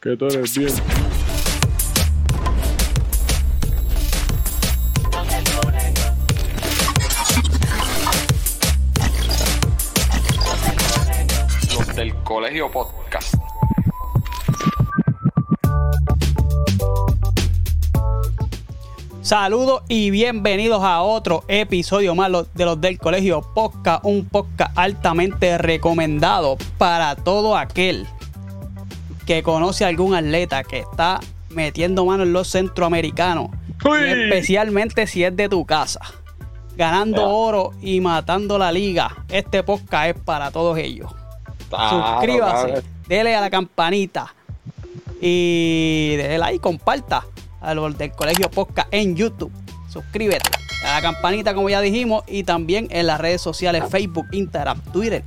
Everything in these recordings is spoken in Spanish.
Que tú eres bien. Los del Colegio Podcast. Saludos y bienvenidos a otro episodio más de los del Colegio Podcast, un podcast altamente recomendado para todo aquel que conoce a algún atleta que está metiendo mano en los centroamericanos, especialmente si es de tu casa, ganando oro y matando la liga. Este podcast es para todos ellos. Claro, Suscríbase, claro. dele a la campanita y déle like, comparta a los del Colegio Podcast en YouTube. Suscríbete a la campanita, como ya dijimos, y también en las redes sociales Facebook, Instagram, Twitter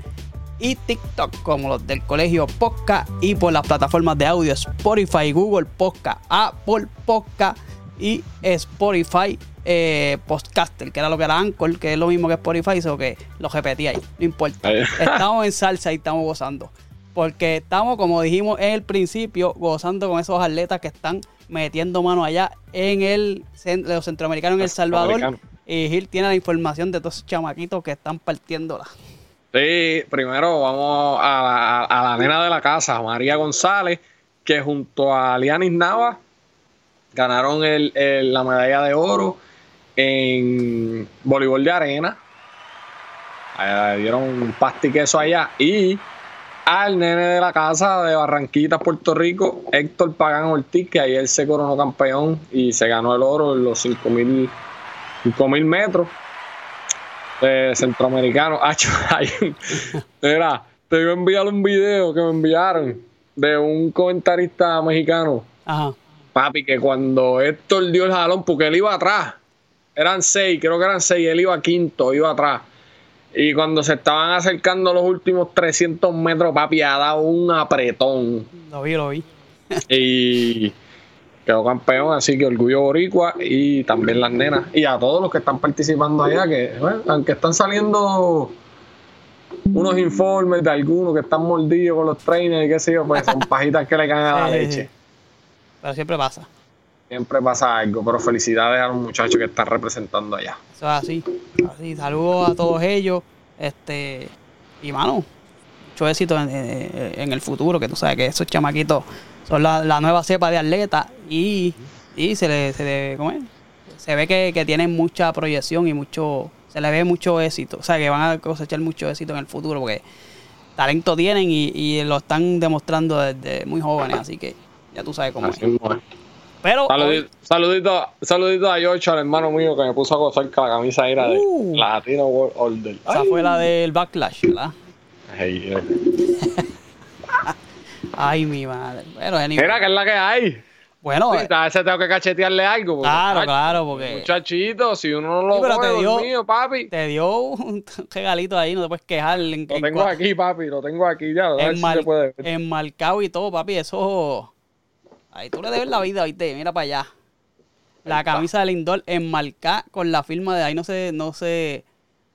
y TikTok, como los del Colegio Podcast, y por las plataformas de audio Spotify, Google Podcast, Apple Podcast y Spotify eh, Podcaster, que era lo que era Anchor, que es lo mismo que Spotify, eso que lo repetí ahí, no importa. Estamos en salsa y estamos gozando. Porque estamos, como dijimos en el principio, gozando con esos atletas que están metiendo mano allá en el cen- los centroamericanos en El Salvador. Y Gil tiene la información de todos esos chamaquitos que están partiéndola. Sí, primero vamos a la, a la nena de la casa, María González, que junto a Lianis Nava ganaron el- la medalla de oro en voleibol de arena. Eh, dieron un pasti queso allá. Y al nene de la casa de Barranquitas, Puerto Rico, Héctor Pagán Ortiz, que ayer se coronó campeón y se ganó el oro en los 5000 5000 metros de centroamericano. Hacho, hay un- Mira, te voy a enviar un video que me enviaron de un comentarista mexicano, Ajá. papi, que cuando Héctor dio el jalón, porque él iba atrás, eran seis, creo que eran seis, él iba quinto, iba atrás. Y cuando se estaban acercando los últimos 300 metros, papi, ha dado un apretón. Lo vi, lo vi. Y quedó campeón, así que orgullo boricua y también las nenas. Y a todos los que están participando allá, que bueno, aunque están saliendo unos informes de algunos que están mordidos con los trainers y qué sé yo, pues son pajitas que le caen a la leche. Pero siempre pasa. Siempre pasa algo, pero felicidades a los muchachos que están representando allá. Eso es así. así. Saludos a todos ellos. Este. Y mano, mucho éxito en, en- en el futuro, que tú sabes que esos chamaquitos son la, la nueva cepa de atletas y, y se le, se le- ¿cómo es? Se ve que, que tienen mucha proyección y mucho, se le ve mucho éxito. O sea, que van a cosechar mucho éxito en el futuro porque talento tienen y, y lo están demostrando desde muy jóvenes, así que ya tú sabes cómo es. Así. Pero Saludito, saludito, saludito a George, al hermano mío, que me puso a gozar con la camisa era de Uh. Latino World Order. esa Ay. fue la del backlash, ¿verdad? Ay, eh. Ay, mi madre. Bueno, anyway. Mira, que es la que hay. Bueno, Sí, a veces tengo que cachetearle algo. porque, claro, claro, porque Muchachito, si uno no lo Sí, pero coge te dio- dormido, papi. te dio un regalito ahí, no te puedes quejar. En, Lo en tengo aquí, papi, lo tengo aquí ya. Si enmar- se puede ver. enmarcado y todo, papi, eso. Ahí tú le debes la vida, ¿viste? Mira para allá. La camisa de Lindor enmarcada con la firma de ahí, no se, no se,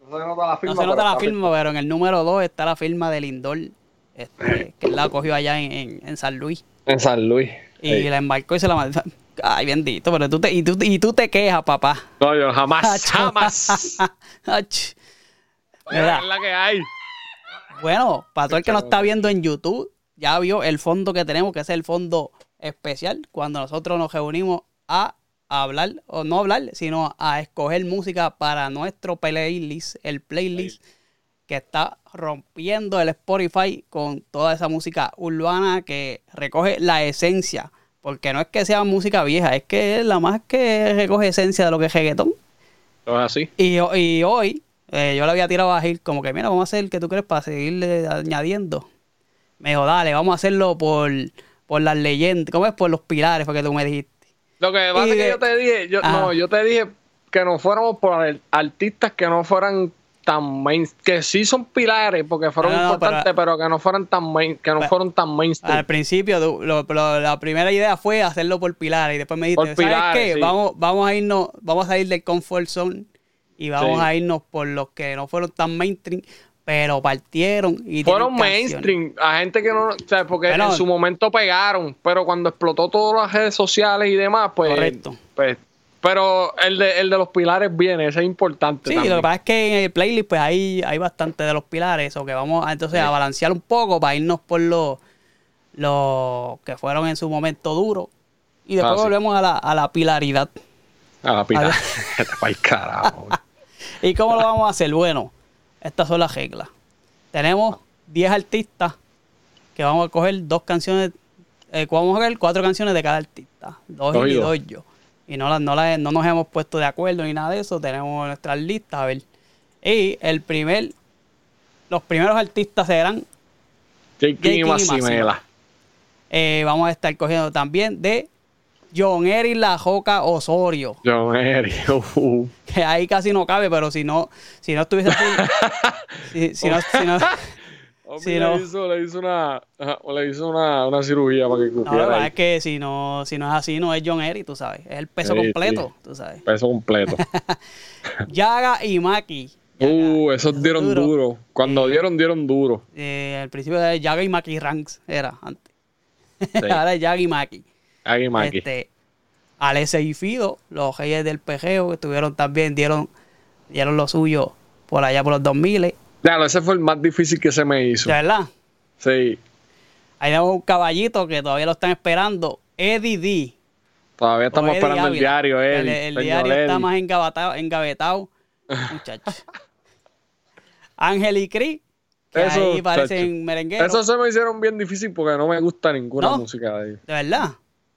No se nota la no firma. se nota pero la firma, pero en el número 2 está la firma de Lindor, este, que él la cogió allá en, en- en San Luis. En San Luis. Y la embarcó y se la mandó. Ay, bendito, pero tú te, y, tú, y tú te quejas, papá. No, yo jamás, jamás. Ach. Es la que hay. Bueno, para todo el que nos está viendo en YouTube, ya vio el fondo que tenemos, que es el fondo especial, cuando nosotros nos reunimos a hablar, o no hablar, sino a escoger música para nuestro playlist, el playlist que está rompiendo el Spotify con toda esa música urbana que recoge la esencia, porque no es que sea música vieja, es que es la más que recoge esencia de lo que es reggaetón. Es así. Y, ho- y hoy eh, yo le había tirado a Gil como que, mira, vamos a hacer el que tú crees para seguirle añadiendo. Me dijo, dale, vamos a hacerlo por, por las leyendas, ¿cómo es? Por los pilares, porque tú me dijiste. Lo que pasa es que yo te dije, yo, no, yo te dije que no fuéramos por ar- artistas que no fueran tan main, que sí son pilares porque fueron No, no, no, importantes, pero, que no fueran tan main, que no fueron tan mainstream. Al principio, lo- lo- la primera idea fue hacerlo por pilares y después me dijiste, Por ¿sabes pilares, qué? sí. Vamos, vamos a irnos, vamos a salir del comfort zone y vamos Sí. a irnos por los que no fueron tan mainstream, pero partieron y Fueron mainstream, a gente que no, o sea, porque Bueno. en su momento pegaron, pero cuando explotó todas las redes sociales y demás, pues, Correcto. pues pero el de, el de los pilares viene, ese es importante. Sí, también. lo que pasa es que en el playlist pues hay, hay bastante de los pilares, o que vamos a, entonces a balancear un poco para irnos por los los que fueron en su momento duros. Y después Ah, sí. volvemos a la, a la pilaridad. A la pila. A Para el carajo. ¿Y cómo lo vamos a hacer? Bueno, estas son las reglas. Tenemos 10 artistas que vamos a coger dos canciones, eh, vamos a coger cuatro canciones de cada artista. Dos y dos yo. Y no, las- no, las- no nos hemos puesto de acuerdo ni nada de eso. Tenemos nuestras listas, a ver. Y el primer, los primeros artistas serán, J. King y eh, vamos a estar cogiendo también de John Eric La Joca Osorio. John Eric. uh. que ahí casi no cabe, pero si no, si no estuviese si, si no, si no, Sí, le, hizo, le hizo una le hizo una, una cirugía para que no, la verdad ahí. es que si no, si no es así, no es John Eric, tú sabes, es el peso Sí, completo, sí. tú sabes. peso completo. Yaga y Maki. Yaga, uh, esos dieron duro. duro. Cuando dieron, dieron duro. eh, al principio de Yaga y Maki Ranks era antes. Ahora es Yaga y Maki. Aquí, Maki. Este, Alessia y Fido, los reyes del pejeo, que estuvieron también, dieron, dieron lo suyo por allá por los 2000, Claro, ese fue el más difícil que se me hizo. de verdad. Sí. Ahí tenemos un caballito que todavía lo están esperando, Eddie D. Todavía estamos Eddie esperando el diario, El, Eddie. el diario está más engavetado, engavetado muchacho. Ángel y Cris, que Eso, ahí parecen merengueros. Eso se me hicieron bien difícil porque no me gusta ninguna ¿No? música de ellos. De verdad.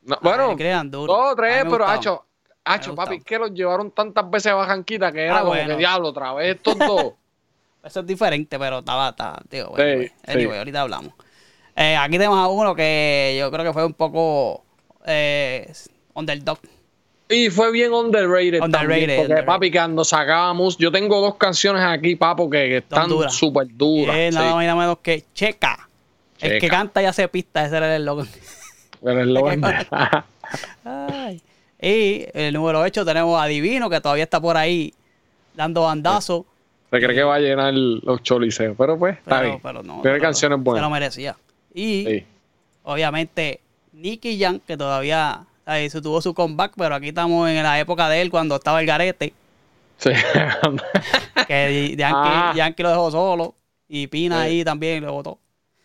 No, bueno, eran duros. dos, tres, pero hacho, hacho, papi, que los llevaron tantas veces a Bajanquita que era Ah, como bueno. que diablo otra vez estos dos. Eso es diferente, pero estaba, estaba digo, bueno, Sí, anyway, sí. anyway, ahorita hablamos. Eh, aquí tenemos a uno que yo creo que fue un poco eh, underdog. Y fue bien underrated, Underrated, también, porque underrated. papi, cuando sacábamos, yo tengo dos canciones aquí, papo, que, están súper duras. Eh, sí. nada más y nada menos que Checa. El que canta y hace pista, ese era el logo. El logo- Ay. Y el número 8 tenemos a Divino, que todavía está por ahí dando bandazo. Se cree que va a llenar los choliseos, pero pues, está Pero, bien. pero no. Tiene canciones Se lo buenas. merecía. Y Sí. obviamente Nicky Jam, que todavía ahí, se tuvo su comeback, pero aquí estamos en la época de él cuando estaba el garete, Sí. que Yankee, Ah. Yankee lo dejó solo y Pina Sí. ahí también lo votó.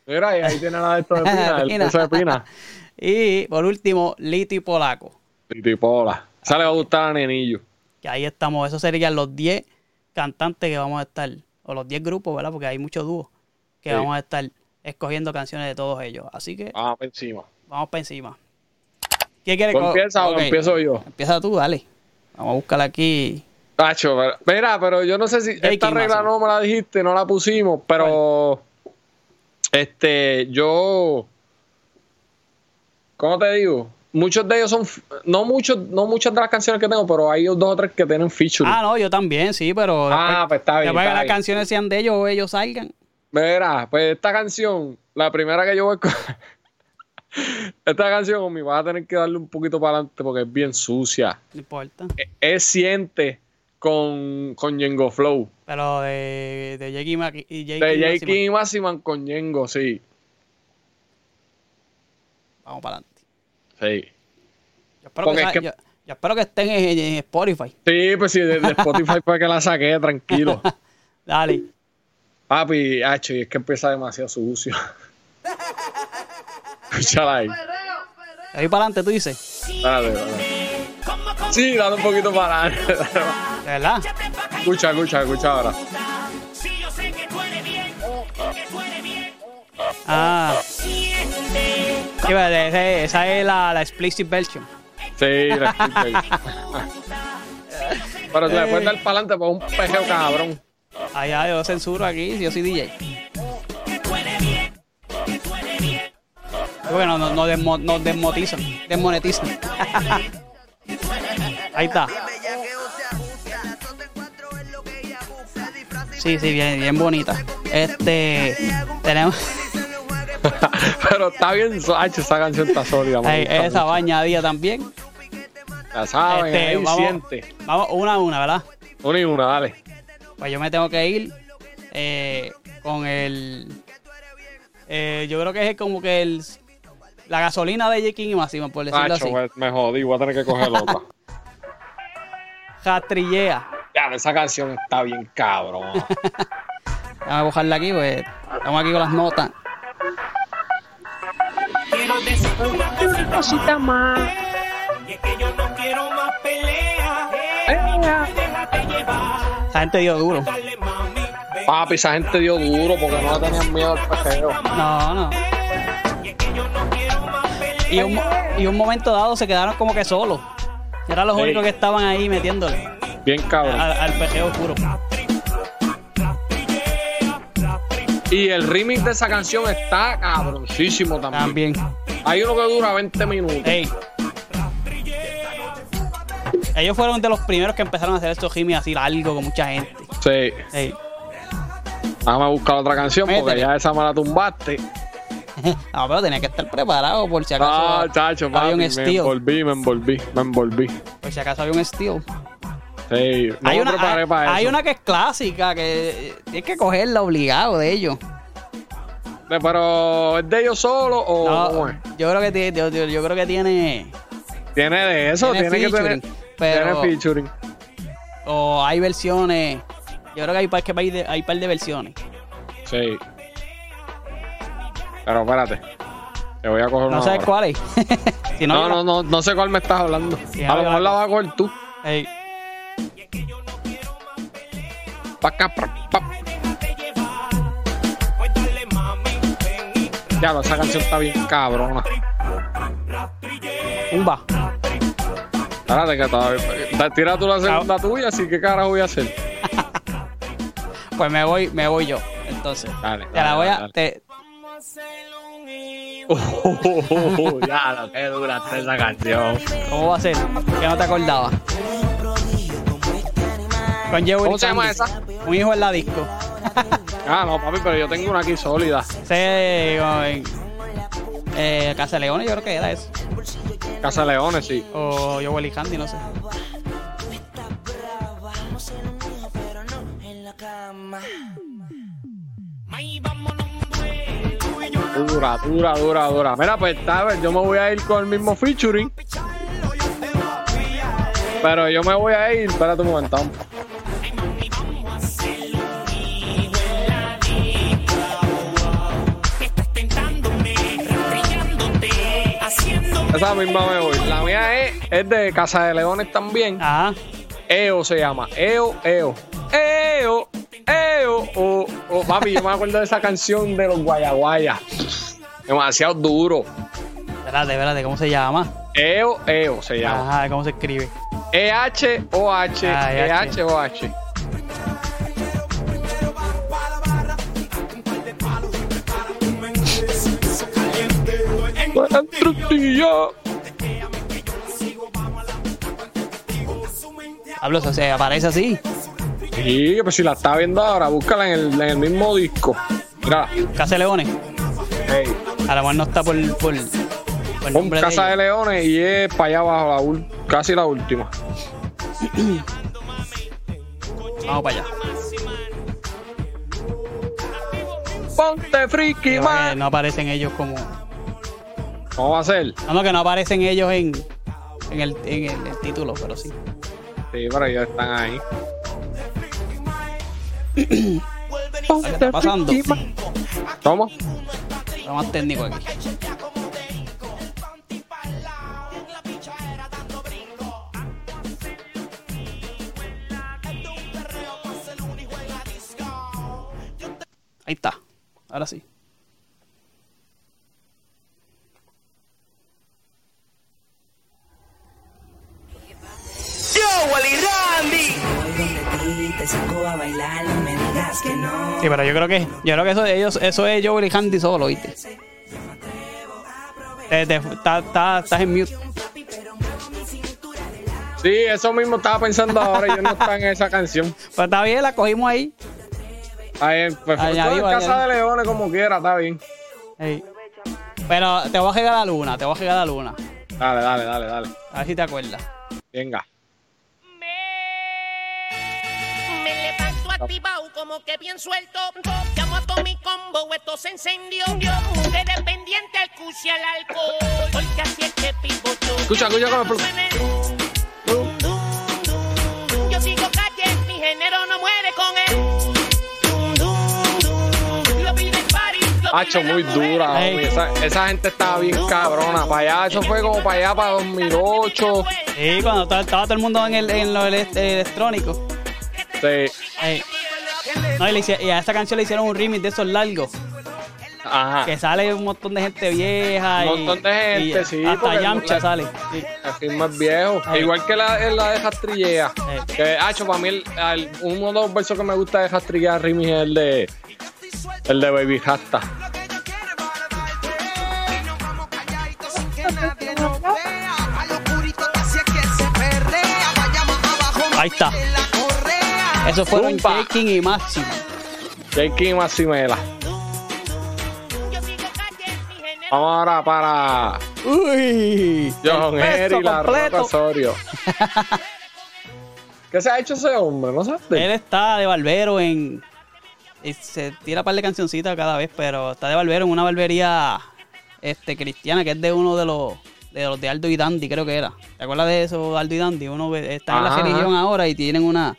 Mira, y ahí tiene la de esto de Pina, el Pina. de Pina. Y por último, Lito y Polaco. Y Tipola. Esa le va a gustar a Nenillo. Que ahí estamos, esos serían los 10 cantantes que vamos a estar, o los 10 grupos, ¿verdad? Porque hay muchos dúos que Sí. vamos a estar escogiendo canciones de todos ellos. Así que Vamos para encima. vamos para encima. ¿Quién quiere ¿Tú co- empiezas o empiezo yo? Empieza tú, dale. Vamos a buscar aquí. Tacho, pero- mira, pero yo no sé si Jake esta regla no me la dijiste, no la pusimos, pero este, yo, ¿cómo te digo? Muchos de ellos son, no muchos, no muchas de las canciones que tengo, pero hay dos o tres que tienen feature. Ah, no, yo también, sí, pero. Ah, pues está bien, Después que está las bien. canciones sean de ellos o ellos salgan. Mira, pues esta canción, la primera que yo voy esta canción, mi va a tener que darle un poquito para adelante porque es bien sucia. No importa. Es, es siente con, con Yengo Flow. Pero de, de Jake y y Jake De y J. Máxima. King y Maximan con Yengo, sí. Vamos para adelante. Sí. Yo espero, Porque que, es que- yo- yo espero que estén en, en Spotify. Sí, pues sí, de, de Spotify fue que la saqué, tranquilo. Dale. Papi, hacho, y es que empieza demasiado sucio. Escúchala ahí. Ahí para adelante, tú dices. Dale, dale. Sí, dale un poquito para adelante. ¿De verdad? escucha, escucha, escucha ahora. Ah. Sí, esa es la, la explicit version. Sí, la escucha ahí. Pero te le puedes dar para adelante por un pejeo cabrón. Allá yo censuro aquí, yo soy DJ. Bueno, nos, nos, desmo- nos desmonetizan. Desmonetizan. Ahí está. Sí, sí, bien, bien bonita. Este. Tenemos. Pero está bien, hacho, esa canción está sólida. gusta esa va añadida también. La saben, Este, ahí vamos, siente. vamos una a una, ¿verdad? Una y una, dale. Pues yo me tengo que ir eh, con el. eh, yo creo que es como que el. La gasolina de King y Máxima, por decirlo Nacho, así. pues, me jodí, voy a tener que coger otra. Jatrillea. ya, esa canción está bien cabrón. Déjame buscarla aquí, pues. Estamos aquí con las notas. Quiero decir una cosita más. Y es que yo no quiero más pelea. Déjate llevar. Esa gente dio duro. Papi, esa gente dio duro porque no le tenían miedo al pejeo. No, no. Y es que yo no quiero más pelea. Y un, y un momento dado se quedaron como que solos. Eran los Sí. únicos que estaban ahí metiéndole Bien cabrón. al, al pejeo puro. Y el remix de esa canción está cabroncísimo también. También. Hay uno que dura 20 minutos. Ey. Ellos fueron de los primeros que empezaron a hacer estos gimmicks así largos con mucha gente. Sí. Ey. Vamos a buscar otra canción porque ya esa me la tumbaste. No, pero tenía que estar preparado por si acaso Ah, chacho, había papi, un me envolví, me envolví, me envolví. Por si acaso había un steal. Sí, no hay me una, hay, para hay eso. una que es clásica, que tienes que cogerla obligado de ellos. Pero, ¿es de ellos solo o No, cómo es? yo creo que tiene, yo, yo- yo creo que tiene Tiene de eso, Tiene tiene, que tener. pero- Tiene featuring. o hay versiones. Yo creo que hay par, que hay, de, hay par de versiones. Sí. Pero espérate. Te voy a coger una. No sabes ahora. cuál es. si no, No, yo no, no, no sé cuál me estás hablando. Sí, a lo mejor la vas a coger tú. Ey, Pa' acá, pa, Ya, esa canción está bien cabrona. Umba. Espérate que todavía. Tira tú la segunda tuya, así que carajo voy a hacer. Pues me voy, me voy yo. Entonces. Dale, Te la dale, voy a. dale. te- a igual. Oh, ya, lo que dura esa canción. ¿Cómo va a ser? Que no te acordabas. Con Jewel ¿Cómo se llama esa? Un hijo en la disco. Ah, no, papi, pero yo tengo una aquí sólida. Ese, con, eh, Casa Leones, yo creo que era eso. Casa Leones, sí. O Joel y Candy, no sé. Dura, dura, dura, dura. Mira, pues está, ver, yo me voy a ir con el mismo featuring. Pero yo me voy a ir. Espérate un momento. Esa misma me voy. La mía es, es de Casa de Leones también. Ajá. EO se llama. EO, EO. EO, EO. O, o, papi, yo me acuerdo de esa canción de los Guayaguayas. Demasiado duro. Espérate, espérate, ¿cómo se llama? EO, EO se llama. Ajá, ¿cómo se escribe? E-H-O-H. Ah, E-H-O-H. Trutilla. Hablo, o sea, aparece así. Sí, pues si la está viendo ahora, búscala en el, en el mismo disco. Mira, Casa Leones. hey, A lo mejor no está por, por, pon de Casa de. Leones y es para allá abajo, la casi la última. Vamos para allá. Ponte friki, man. no aparecen ellos como. ¿Cómo va a ser? No, no, que no aparecen ellos en, en, el, en el, el título, pero sí. Sí, pero ellos están ahí. ¿Qué está pasando? ¿Cómo? Lo más técnico aquí. Ahí está. Ahora sí. Sí, pero yo creo que yo creo que eso, ellos, eso es Joel y Handy solo, ¿viste? Eh, estás en mute. Sí, eso mismo estaba pensando ahora. Ellos no están en esa canción. Pues está bien, la cogimos ahí. Ahí, pues, en Casa de Leones como quiera, está bien. Pero te voy a llegar a la luna, te voy a llegar a la luna. Dale, dale, dale, dale. A ver si te acuerdas. Venga. Activado, como que bien suelto. Llamo a todo mi combo, esto se encendió. Mujeres pendiente al cuchi al alcohol. Porque así es que pivo yo. Escucha, escucha dum, dum. Yo sigo calle, mi género no muere con él. Lo pide el party, Hacho, muy mujer. dura. Homie. Esa, esa gente estaba bien cabrona. Para allá, eso fue como para allá, para 2008. Sí, cuando estaba, estaba todo el mundo en, el, en lo ele- electrónico. Sí. No, y, le hice- y a esta canción le hicieron un remix de esos largos. Ajá. Que sale un montón de gente vieja. Un y- montón de gente, y sí, Hasta Yamcha la- sale. Sí. Así más viejo. Igual que la, la de Jastrillea. Que, hacho, para mí, el- el- uno de los versos que me gusta de Jastrillea Remix es el de. El de Baby Rasta. Ahí está. Esos fueron. Shaking y Maximela. Sigo calle, mi género Vamos ahora para Uy. John Henry La Roca. Osorio. ¿Qué se ha hecho ese hombre? ¿No sabes? Él está de barbero en. y se tira un par de cancioncitas cada vez, pero está de barbero en una barbería este, cristiana que es de uno de los de los de Aldo y Dandy, creo que era. ¿Te acuerdas de eso, Aldo y Dandy? Uno está en la religión ahora y tienen una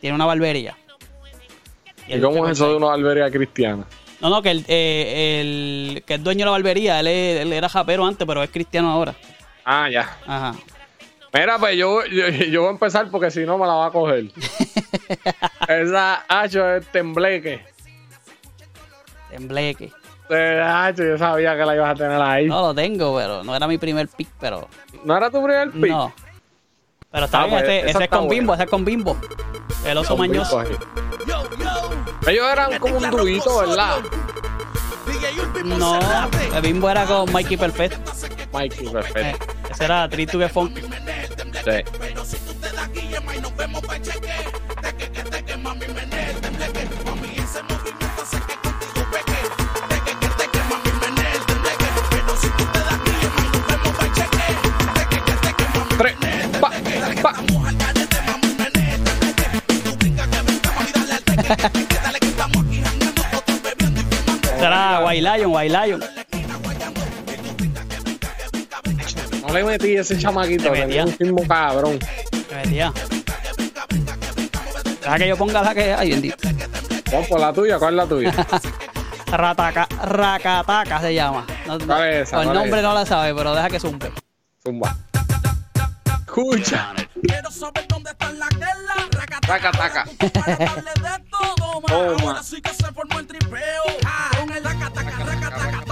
tienen una barbería. ¿Y cómo es eso de una barbería cristiana? No, no, que el, eh, el que es dueño de la barbería, él, él era japero antes, pero es cristiano ahora. Ah, ya. Ajá. Mira, pues yo, yo, yo voy a empezar porque si no me la va a coger. Esa hacho es tembleque. Tembleque. Eh, hacho, yo sabía que la ibas a tener ahí. No lo tengo, pero no era mi primer pick, pero ¿No era tu primer pick? no. Pero está Ah, bien, pues, ese, es con. Bimbo, ese es con Bimbo. El oso mañoso. Ellos eran como un duito, ¿verdad? No, el Bimbo era con Mikey Perfect. Mikey, Eh, perfecto. ese era Treat to Get Funky. Sí. Tres, era White Lion, White Lion. No le metí ese chamaquito, Le tenía metía. un ritmo cabrón. Que metía. Deja que yo ponga la que hay, bendito. Vamos por la tuya, ¿cuál es la tuya? Rataca, Racataca se llama. No, no- ¿Cuál es esa? o el ¿Cuál es nombre no la sabe, pero deja que zumbe. Zumba. Escucha. Quiero saber dónde está la guerra. Taca, taca. Para darle de todo más. Toma. Ahora sí que se formó el tripeo. Con el raca, taca, raca, taca,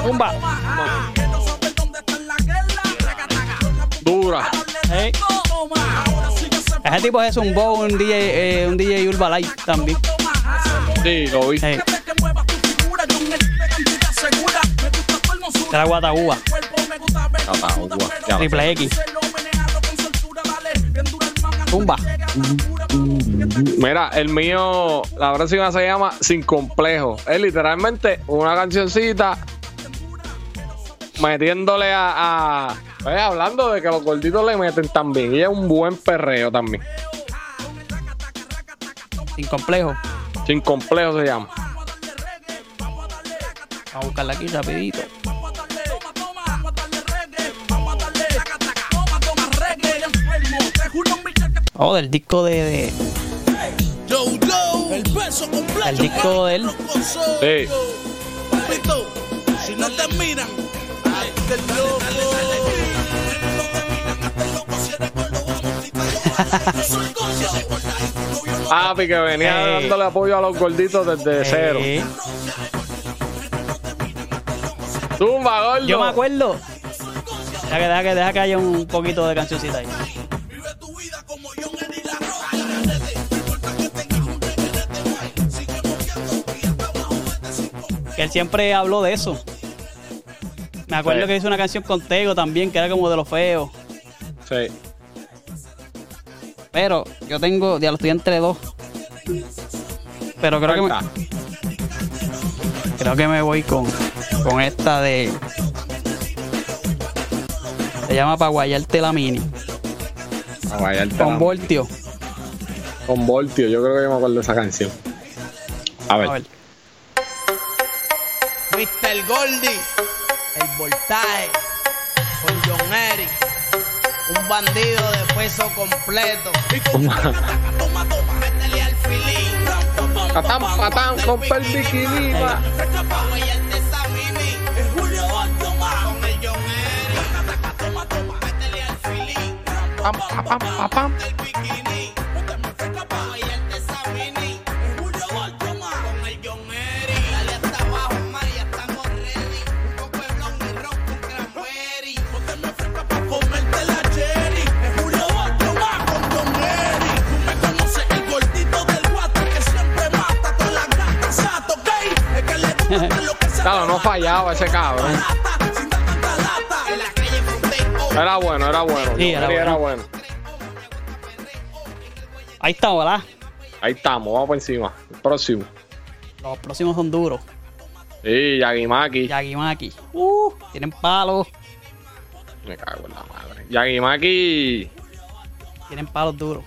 ah. Quiero saber dónde está la guerra. Raca, taca. Dura. Ey. Todo más. Ahora sí que se formó Ese tipo es un bow, un DJ, eh, un DJ Urba Light también. ah. Sí, lo vi. Ey, Que mueva tu figura. Yo en el de cantidad segura. Me gusta tu hermosura. ese era Guatagua. Triple X. Zumba. Mira, el mío, la próxima se llama Sin Complejo. Es literalmente una cancioncita metiéndole a. a- pues, hablando de que los gorditos le meten también. Y es un buen perreo también. Sin complejo. Sin Complejo se llama. Vamos a buscarla aquí rapidito. Oh, del disco de, de- Yo, yo, el beso completo. el disco de él. Sí. Si no te miran. Papi, que venía Ey. dándole apoyo a los gorditos desde cero. Eh, Zumba, gordo. yo me acuerdo. Deja que, deja que, deja que haya un poquito de cancioncita ahí. Que él siempre habló de eso. Me acuerdo Sí. que hizo una canción con Tego también, que era como de los feos. Sí. Pero yo tengo, ya lo estoy entre dos. Pero creo que me, creo que me voy con, con esta de. Se llama Pa' guayarte la mini. A guayarte Con la- Voltio. Con Voltio, yo creo que yo me acuerdo de esa canción. A ver. A ver. Mr. Goldie, el voltaje, con John Eric, un bandido de peso completo. Y con taca, taca, toma, toma, métele al Claro, no fallaba ese cabrón. Era bueno, era bueno. Sí, era bueno. bueno. Ahí está, ¿verdad? Ahí estamos, vamos por encima. El próximo. Los próximos son duros. Sí, Yagimaki. Yagimaki. Uh, tienen palos. Me cago en la madre. Yagimaki. Tienen palos duros.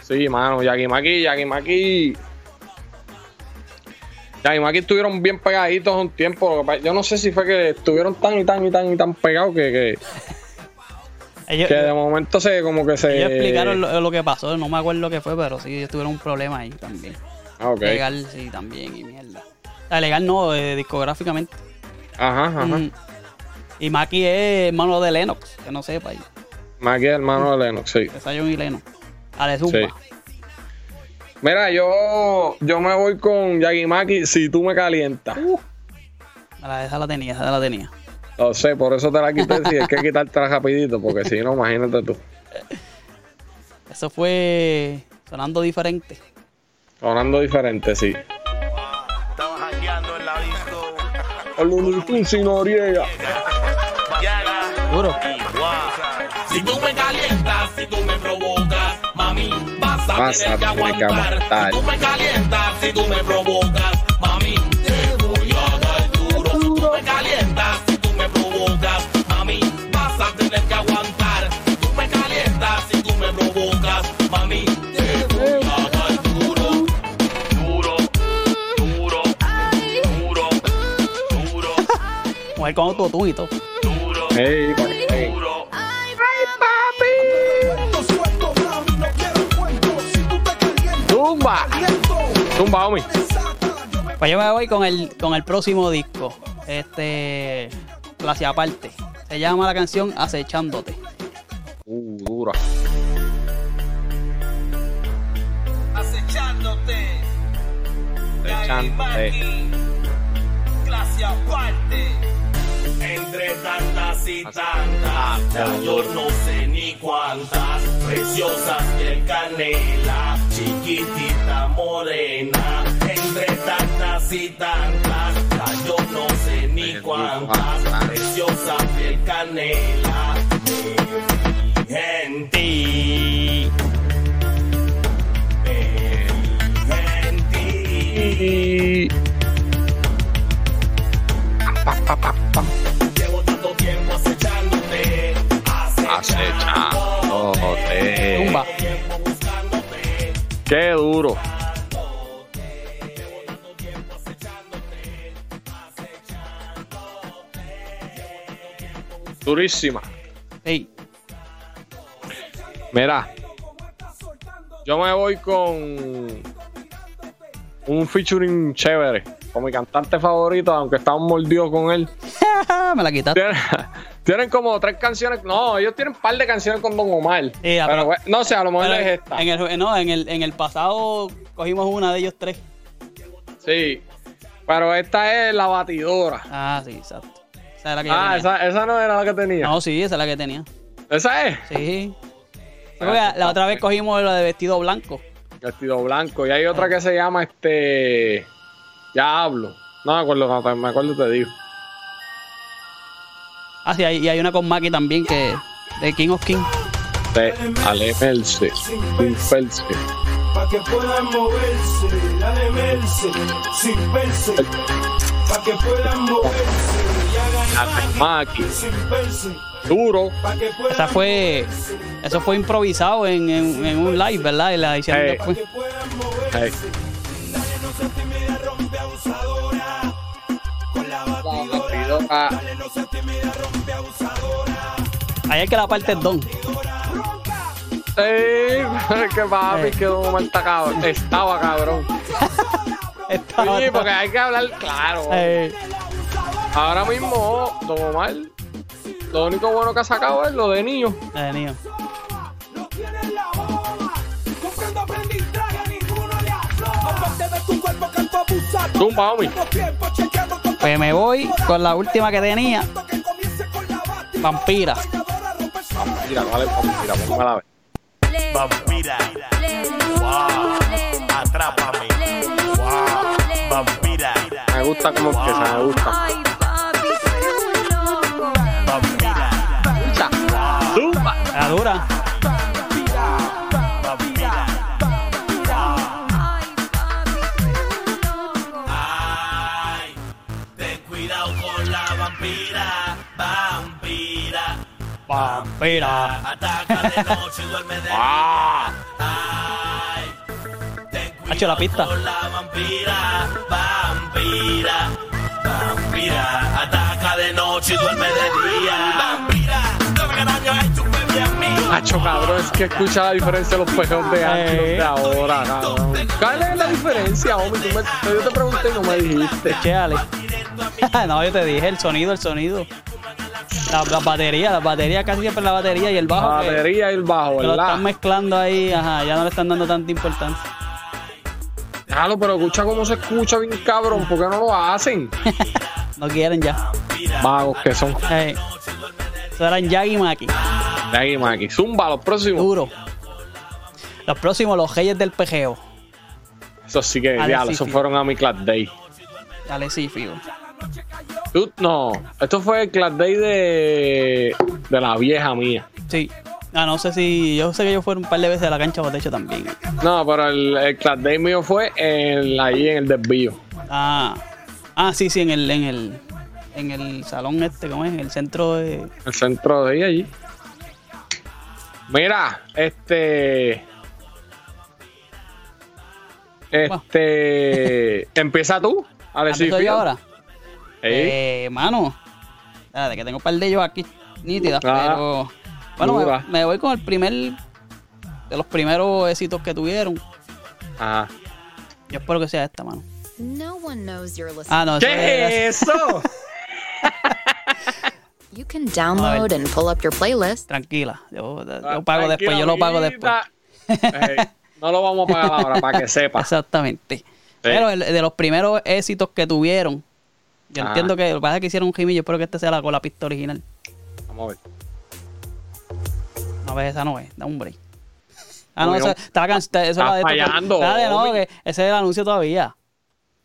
Sí, mano, Yagimaki, Yagimaki. Yagimaki estuvieron bien pegaditos un tiempo. Yo no sé si fue que estuvieron tan y tan y tan y tan pegados que, que, Ellos, que de momento se como que se. ellos explicaron lo, lo que pasó. No me acuerdo lo que fue, pero sí, tuvieron un problema ahí también. Ah, ok. Legal, sí, también, y mierda. Legal no, eh, discográficamente. Ajá, ajá. Mm. Y Maki es hermano de Lennox, que no sepa. ahí. Maki es hermano de Lennox, sí. De Zion y Lennox. Ale Zumba. Sí. Mira, yo, yo me voy con Yagimaki si tú me calientas. La- Esa la tenía, esa la tenía. Lo sé, por eso te la quité. Si es que quitártela rapidito, porque si no, imagínate tú. Eso fue sonando diferente. Sonando diferente, sí. Estaba jangueando en la disco. Con y Noriega. Si tú me calientas, vas a Vas tener a que tener que aguantar. tú me calientas, si tú me provocas, mami, te voy a dar duro. Si tú me calientas, si tú me provocas, mami, vas a tener que aguantar. Tú me calientas, si tú me provocas, mami, te voy a dar duro. Duro. Duro. Duro. Duro. Mujer con. Duro. Hey, hey. Zumba. Zumba, homie. Pues yo me voy con el, con el próximo disco. Este. Clase aparte. Se llama la canción Acechándote. Uh, dura. Acechándote. Acechándote. Clase aparte. Entre tantas y tantas, ya yo no sé ni cuántas. Preciosas piel canela, chiquitita morena. Entre tantas y tantas, ya yo no sé ni cuántas. Preciosa piel canela, me en ti. Me fijé en ti. Y... Pa, pa, pa, pa. Llevo tanto tiempo acechándote, Acechándote. Zumba. Qué duro. Durísima. Ey, Mira, yo me voy con un featuring chévere. Con mi cantante favorito, aunque estamos mordidos con él. me la quitaste. Tienen, como tres canciones. No, ellos tienen un par de canciones con Don Omar. Sí, ah, pero, pero- no sé, a lo mejor es esta. en el, no, en el, en el pasado cogimos una de ellos tres. Sí. Pero esta es la batidora. Ah, sí, exacto. Esa es la que Ah, esa, esa no era la que tenía. No, sí, esa es la que tenía. Esa es. Sí. Que la, la otra vez cogimos la de vestido blanco. Vestido blanco. Y hay otra que se llama este. Ya hablo. No me acuerdo, no, me acuerdo te digo. Ah, sí, y hay una con Maki también que. de King of King. De Ale Melce. Sin Pelce. Pa' que puedan moverse. Dale Melce. Sin Pelce. Pa' que puedan moverse. Y hagan Maki. Sin Pelce. Duro. Esa fue. Eso fue improvisado en, en, en un live, ¿verdad? Y la hicieron hey. Eh, después. Hey. La batidora Ahí es que la parte es don. sí, que papi Eh. quedó mal cabrón. Estaba cabrón. Estaba- Sí, porque hay que hablar claro. Eh, Ahora mismo, todo mal. Lo único bueno que ha sacado es lo de niño. eh, niño. Zumba, homie. Pues me voy con la última que tenía. la. Vampira. Mira, vale, mira, póngala a ver. Vampira. Wow. Atrápame. Wow. Vampira. Me gusta como empieza, me gusta. Vampira. Zumba. La dura. Vampira. Ataca de noche y duerme de Ah, Ay, ten Hacho la pista. la vampira. Vampira. Vampira. Ataca de noche y duerme de día. Hacho, cabrón, es que escucha la diferencia de los pejeos de antes y los de ahora, cabrón. ¿Cuál es la diferencia? Tú me- yo te pregunté y no me dijiste. No, yo te dije el sonido, el sonido. Las la baterías, las baterías, casi siempre la batería y el La bajo. que- batería y el bajo, que lo ¿verdad? están mezclando ahí, ajá, ya no le están dando tanta importancia. Claro, pero escucha cómo se escucha bien cabrón, ¿por qué no lo hacen? No quieren ya. Vagos que son. Eh, eso eran Yagi y Maki. Ahí, Maki. Zumba, los próximos. Duro. Los próximos, los Reyes del Pejeo. Eso sí que, sí, esos fueron a mi Class Day. Dale, sí, fijo. No, esto fue el Class Day de, de la vieja mía. Sí. Ah, no sé si. Yo sé que yo fui un par de veces a la cancha de hecho también. No, pero el, el Class Day mío fue en, ahí en el desvío. Ah. Ah, sí, sí, en el, en el. En el salón este, ¿cómo es? En el centro de. El centro de ahí, allí. Mira, este. Este. empieza tú, Alexis. ¿Empiezo yo Field. ahora? Ey, Eh, mano. de que tengo un par de ellos aquí nítidas, Ah, pero. Bueno, me, me voy con el primer. De los primeros éxitos que tuvieron. Ajá. Yo espero que sea esta, mano. No one knows you're listening. Ah, no, eso ¿Qué es eso? You can download and pull up your playlist. Tranquila. Yo, yo Ah, pago después, yo lo pago después. no lo vamos a pagar ahora, para que sepa. Exactamente. Pero el- de los primeros éxitos que tuvieron, yo Ah. entiendo que lo que pasa es que hicieron un gimmick, yo espero que este sea la, con la pista original. Vamos a ver. No ves, esa no es, da un break. Ah, no, esa, can- eso Está la de esto- fallando, Espérate, no, que ese es el anuncio todavía.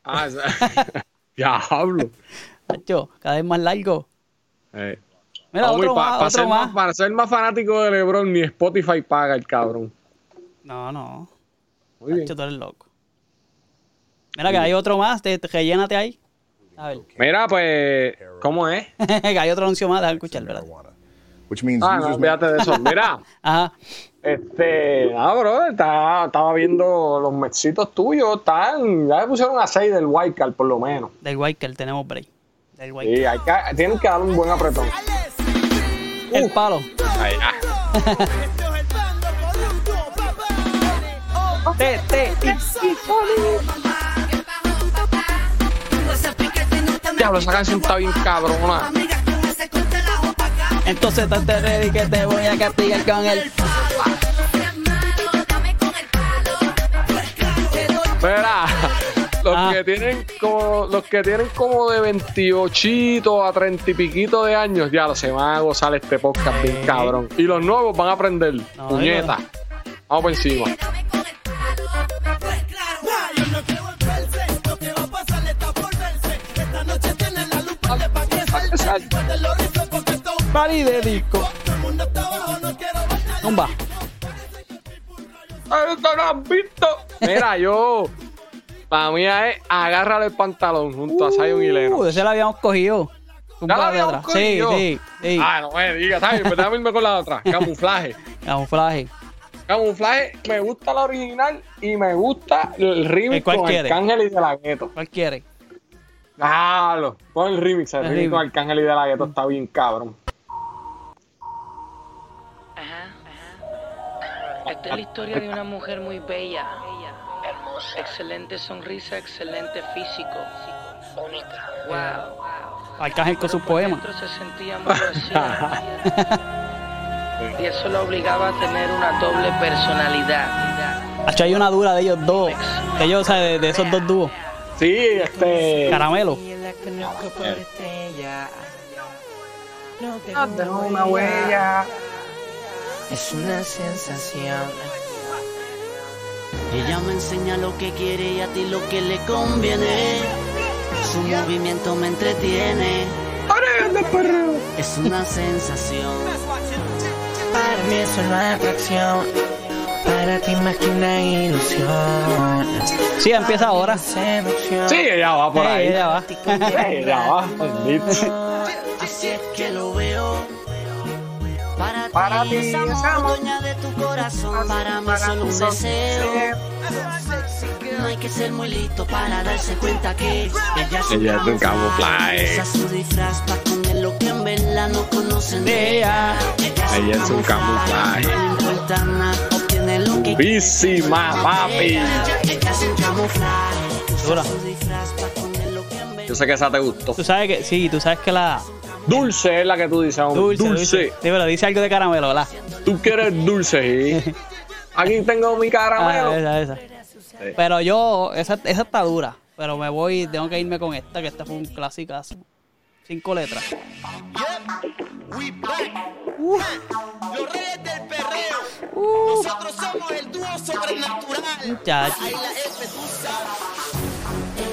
Ah, esa- Diablo. Tacho, cada vez más largo. Eh. Mira, otro pa- más, pa otro ser más. Para ser más fanático de LeBron, ni Spotify paga el cabrón. No, no. Muy bien. Tú eres loco. Mira que hay otro más, te, te rellénate ahí. A ver. Mira, pues, ¿cómo es? que hay otro anuncio más, déjame escuchar, ¿verdad? which means Ah, no, de eso. Mira, Ajá. este, ah, bro, estaba, estaba viendo los mexitos tuyos, están, ya le pusieron a 6 del White Card, por lo menos. Del White tenemos break. Del White Sí, hay que, tienen que darle un buen apretón. El palo. Ahí, ah. Te, te, Diablo, esa canción está bien cabrona. Entonces estate ready que te voy a castigar con el. Mira, los Ah. que tienen como, los que tienen como de 28 a 30 y piquito de años, ya se van a gozar este podcast bien cabrón. Y los nuevos van a aprender. No, Puñeta. Vamos por encima. Pari de disco. Tumba. Mira, yo. Para mí es agárrale el pantalón junto a Zion y Leno. Uh, ese la habíamos cogido. ¿Ya de habíamos atrás. cogido? Sí, sí, sí. Ah, no me digas, ¿sabes? Pues déjame irme con la otra. Camuflaje. Camuflaje. Camuflaje, me gusta la original y me gusta el remix ¿Cuál con quiere? Arcángel y de la Gueto. ¿Cuál quiere? Claro, pon el remix, el, El remix con. Arcángel y de la Gueto está bien cabrón. Esta es la historia de una mujer muy bella, hermosa, excelente sonrisa, excelente físico, única. Wow. Arcángel con sus poemas. Se sentía muy vacía. y eso la obligaba a tener una doble personalidad. Hacho, hay una dura de ellos dos. De ellos, o sea, de, de esos dos dúos. Sí, este. Caramelo. Dejo una huella. Es una sensación. Ella me enseña lo que quiere y a ti lo que le conviene. Su movimiento me entretiene. Es una sensación. Para mí es una atracción. Para ti más que una ilusión. Sí, empieza ahora. Seducción. Sí, ella va por ahí. ella va. Ella va. Así es que lo veo. Para, Para ti, ti es es amor, amor. dueña de tu corazón. Para mí solo un deseo. No hay que ser muy listo para darse cuenta que ella es un Ella es un camuflaje. Usa su disfraz para lo que en verdad no conocen de ella. Ella es un camuflaje. Papi. Yo sé que esa te gustó. Tú sabes que, sí, tú sabes que la Dulce es la que tú dices, hombre. dulce, Dulce. dulce. Sí, pero dice algo de caramelo, ¿verdad? Tú quieres dulce, ¿sí? Aquí tengo mi Ah, caramelo. esa, esa. Pero yo, esa, esa está dura. Pero me voy, tengo que irme con esta, que esta fue un clasicazo. Cinco letras. We back. Los reyes del perreo. Nosotros somos el dúo sobrenatural. Ahí la F, tú sabes.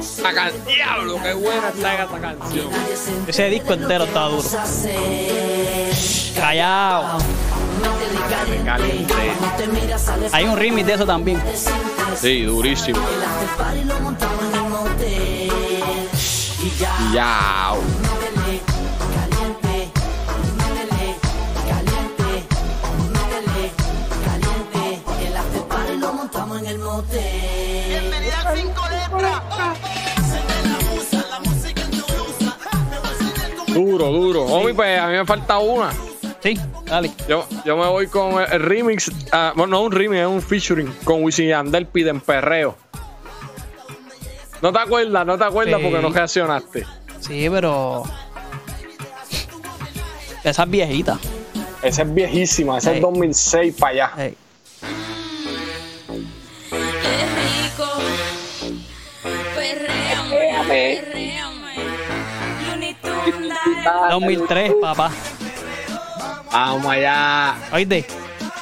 Saca el diablo, qué buena está esta canción. Ese disco entero está duro. Callao. Caliente. Hay un remix de eso también. Sí, durísimo. Ya. Bienvenida Duro, duro. Homie, pues a mí me falta una. Sí, dale. Yo, yo me voy con el, el remix. ah, bueno, no un remix, es un featuring con Wisin y Yandel piden perreo. No te acuerdas, no te acuerdas Sí. porque no reaccionaste. Sí, pero. Esa es viejita. Esa es viejísima, esa Ey. es 2006 para allá. Ey. rico. Perréame, perréame. Looney Tunes, dale. 2003, papá. Vamos allá. Oíste.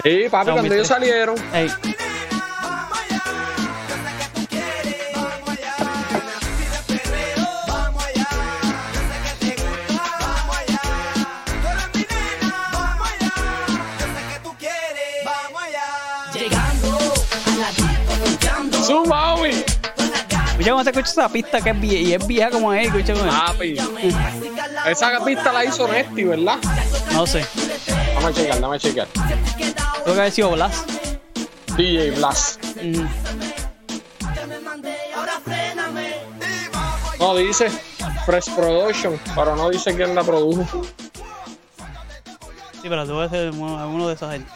Sí, papi, cuando 2003. ellos salieron. Ey. Zumba, homie. Escucha cómo se escucha esa pista que es vieja, y es vieja como él. Escucha cómo es. Papi. Esa pista la hizo Nesti, ¿verdad? No sé. Dame a checar, dame a checar. Tengo que haber sido Blas. DJ Blas. Mm. No, dice Fresh Production, pero no dice quién la produjo. Sí, pero tú ser uno uno de esa gente.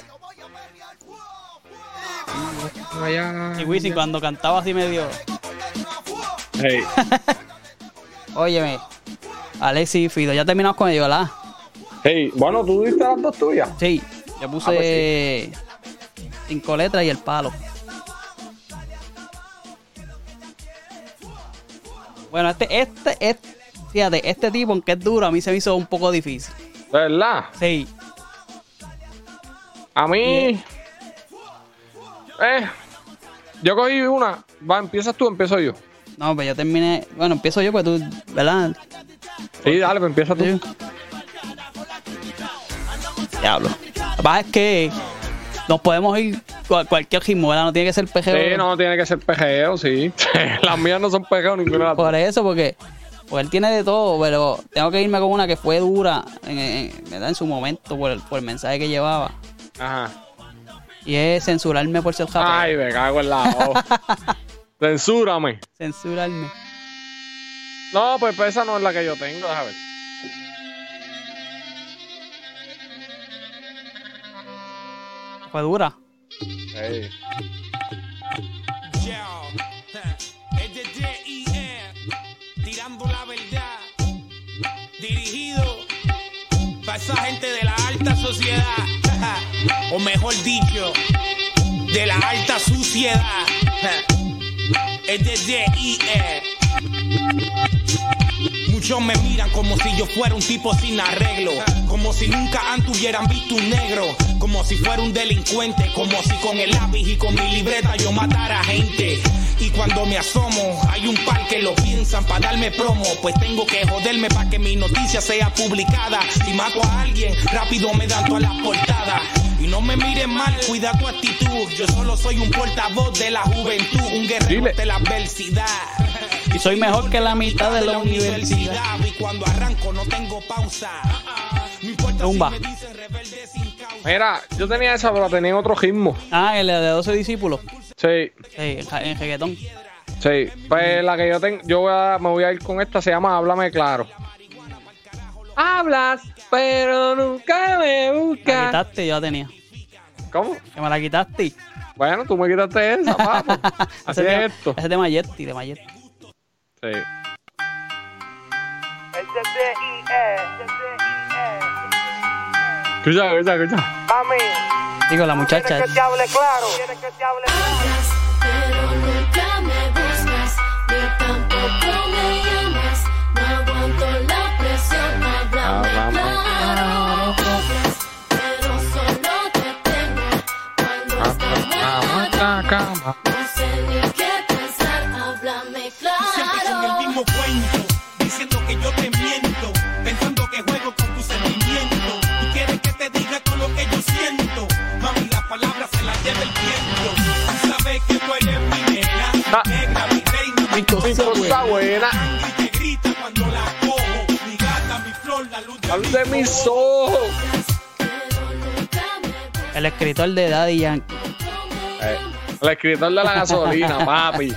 Allá. Y Wisin cuando cantaba así medio. Hey. Óyeme. Alexis y Fido, ya terminamos con ellos, ¿verdad? Hey, bueno, tú diste las dos tuyas. Sí. Yo puse Ah, pues cinco letras y el palo. Bueno, este, este, este, fíjate, este tipo, aunque es duro, a mí se me hizo un poco difícil. ¿De verdad? Sí. A mí. Eh. Yo cogí una. Va, empiezas tú, empiezo yo. No, pues yo terminé. Bueno, empiezo yo, pues tú, ¿verdad? Sí, dale, pues empieza tú. Diablo. Lo que pasa es que nos podemos ir cual- cualquier ritmo, ¿verdad? No tiene que ser pejeo. Sí, no, tiene que ser pejeo, sí. las mías no son pejeo, ninguna. Por eso, porque pues él tiene de todo, pero tengo que irme con una que fue dura en, en- ¿verdad? en su momento por el, por el mensaje que llevaba. Ajá. Y es censurarme por ser rapero. Ay, me cago en la voz. Censúrame. Censurarme. No, pues esa no es la que yo tengo, déjame ver. Fue dura. Ey. Es de DIE, tirando la verdad. Dirigido para esa gente de la alta sociedad. o mejor dicho, de la alta suciedad. Es de DIE. Muchos me miran como si yo fuera un tipo sin arreglo, como si nunca antes hubieran visto un negro, como si fuera un delincuente, como si con el lápiz y con mi libreta yo matara gente. Y cuando me asomo, hay un par que lo piensan para darme promo, pues tengo que joderme para que mi noticia sea publicada. Si mato a alguien, rápido me dan todas las portadas. Y no me miren mal, cuida tu actitud. Yo solo soy un portavoz de la juventud, un guerrero de la adversidad. Y soy mejor que la mitad de la universidad. Y cuando arranco no tengo pausa. Me causa. Mira, yo tenía esa, pero tenía en otro ritmo. Ah, el de 12 discípulos. Sí, Sí, en reggaetón. sí. Pues la que yo tengo, yo voy a- me voy a ir con esta, se llama Háblame Claro. Hablas, pero nunca me La buscas. quitaste, yo la tenía. ¿Cómo? Que me la quitaste. Bueno, tú me quitaste esa, papo. Así Ese es tema- esto. Ese es de Mayetti, de Mayetti. Sí. Escucha, escucha, escucha. Digo, la muchacha. es- Hablas, pero nunca me buscas, ni tampoco me llamas. No aguanto la presión, háblame claro. Pero solo te tengo cuando estamos en la cama. Nena, Ah. mi cosa buena. la cojo. Mi gata, mi flor, la luz de mis ojos. El escritor de Daddy Yankee. Eh, el escritor de la gasolina, papi.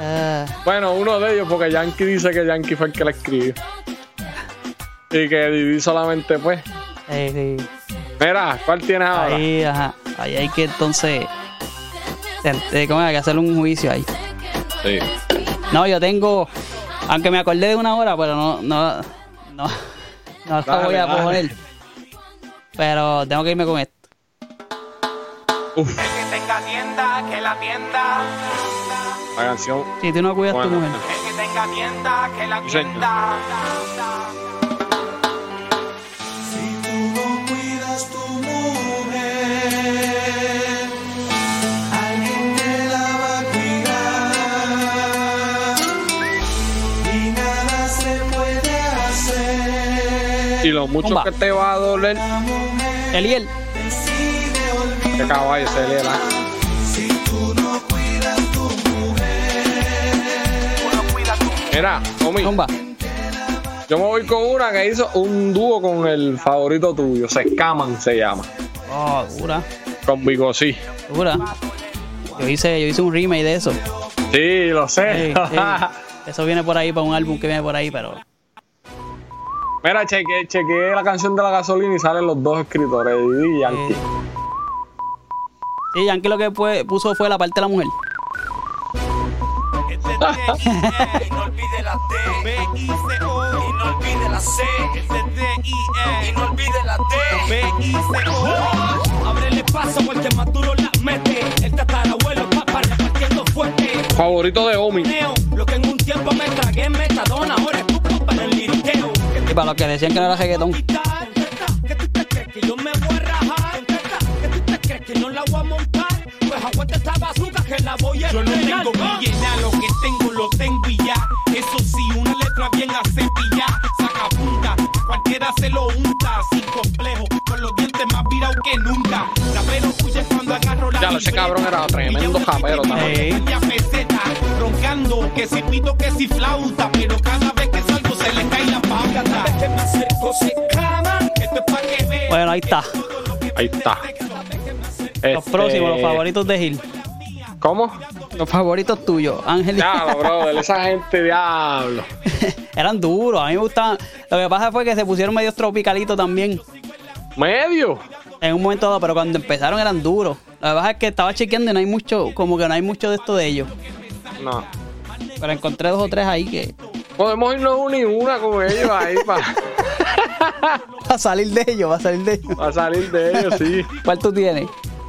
Ah, Bueno, uno de ellos, porque Yankee dice que Yankee fue el que la escribió. Y que Didi solamente, pues. eh, sí. Mira, ¿cuál tienes ahora? Ahí, ajá. Ahí hay que entonces. ¿Cómo hay que hacer un juicio ahí? Sí. No, yo tengo. Aunque me acordé de una hora, pero no. No, no, no Dale, voy a poner. Pero tengo que irme con esto. Uf, que tenga tienda, que la tienda. la canción. Si tú no cuidas a tu mujer. El que tenga tienda, que la tienda. Lo mucho que te va a doler. Eliel. Que caballo se le da. si tú no cuidas tu Mira, Zumba. yo me voy con una que hizo un dúo con el favorito tuyo. Se escaman, se llama. Oh, dura. Con Bigosí. Dura. Yo hice, yo hice un remake de eso. Sí, lo sé. Sí, sí. Eso viene por ahí para un álbum que viene por ahí, pero. Mira, chequeé, chequeé la canción de la gasolina y salen los dos escritores, Didi y Yankee. eh, Sí, Yankee lo que fue- puso fue la parte de la mujer. Es de DIE, y no olvide la D. B I C O y no olvide la C. Es de DIE y no olvide la D. B I C O. Ábrele paso porque más duro la mete. El tatarabuelo papá repartiendo fuerte. Favorito de Omi. Neo, Lo que en un tiempo me tragué en metadona, ahora es Y para los que decían que no era reggaetón. ¿Qué tú te crees que yo me voy a rajar? ¿Qué tú te crees que no la voy a montar? Pues aguanta esta bazooka que la voy a Yo no tengo billena, lo que tengo lo tengo y ya. Eso sí, una letra bien a cepillar. Saca punta, cualquiera se lo unta. Sin complejo, con los dientes más virados que nunca. Rapero huye cuando agarro la Ya, ese cabrón era tremendo japero también. Roncando, que si pito, que si flauta, pero cada vez que salgo se le cae Bueno, ahí está. Ahí está. Los Este, próximos, los favoritos de Gil. ¿Cómo? Los favoritos tuyos, Ángel. y- Diablo, brother, esa gente, diablo. Eran duros, a mí me gustaban. Lo que pasa fue que se pusieron medios tropicalitos también. ¿Medio? En un momento dado, pero cuando empezaron eran duros. Lo que pasa es que estaba chequeando y no hay mucho, como que no hay mucho de esto de ellos. No. Pero encontré dos o tres ahí que. Podemos irnos una y una con ellos ahí para Para salir de ellos, para salir de ellos. salir de ellos, sí. ¿Cuál tú tienes?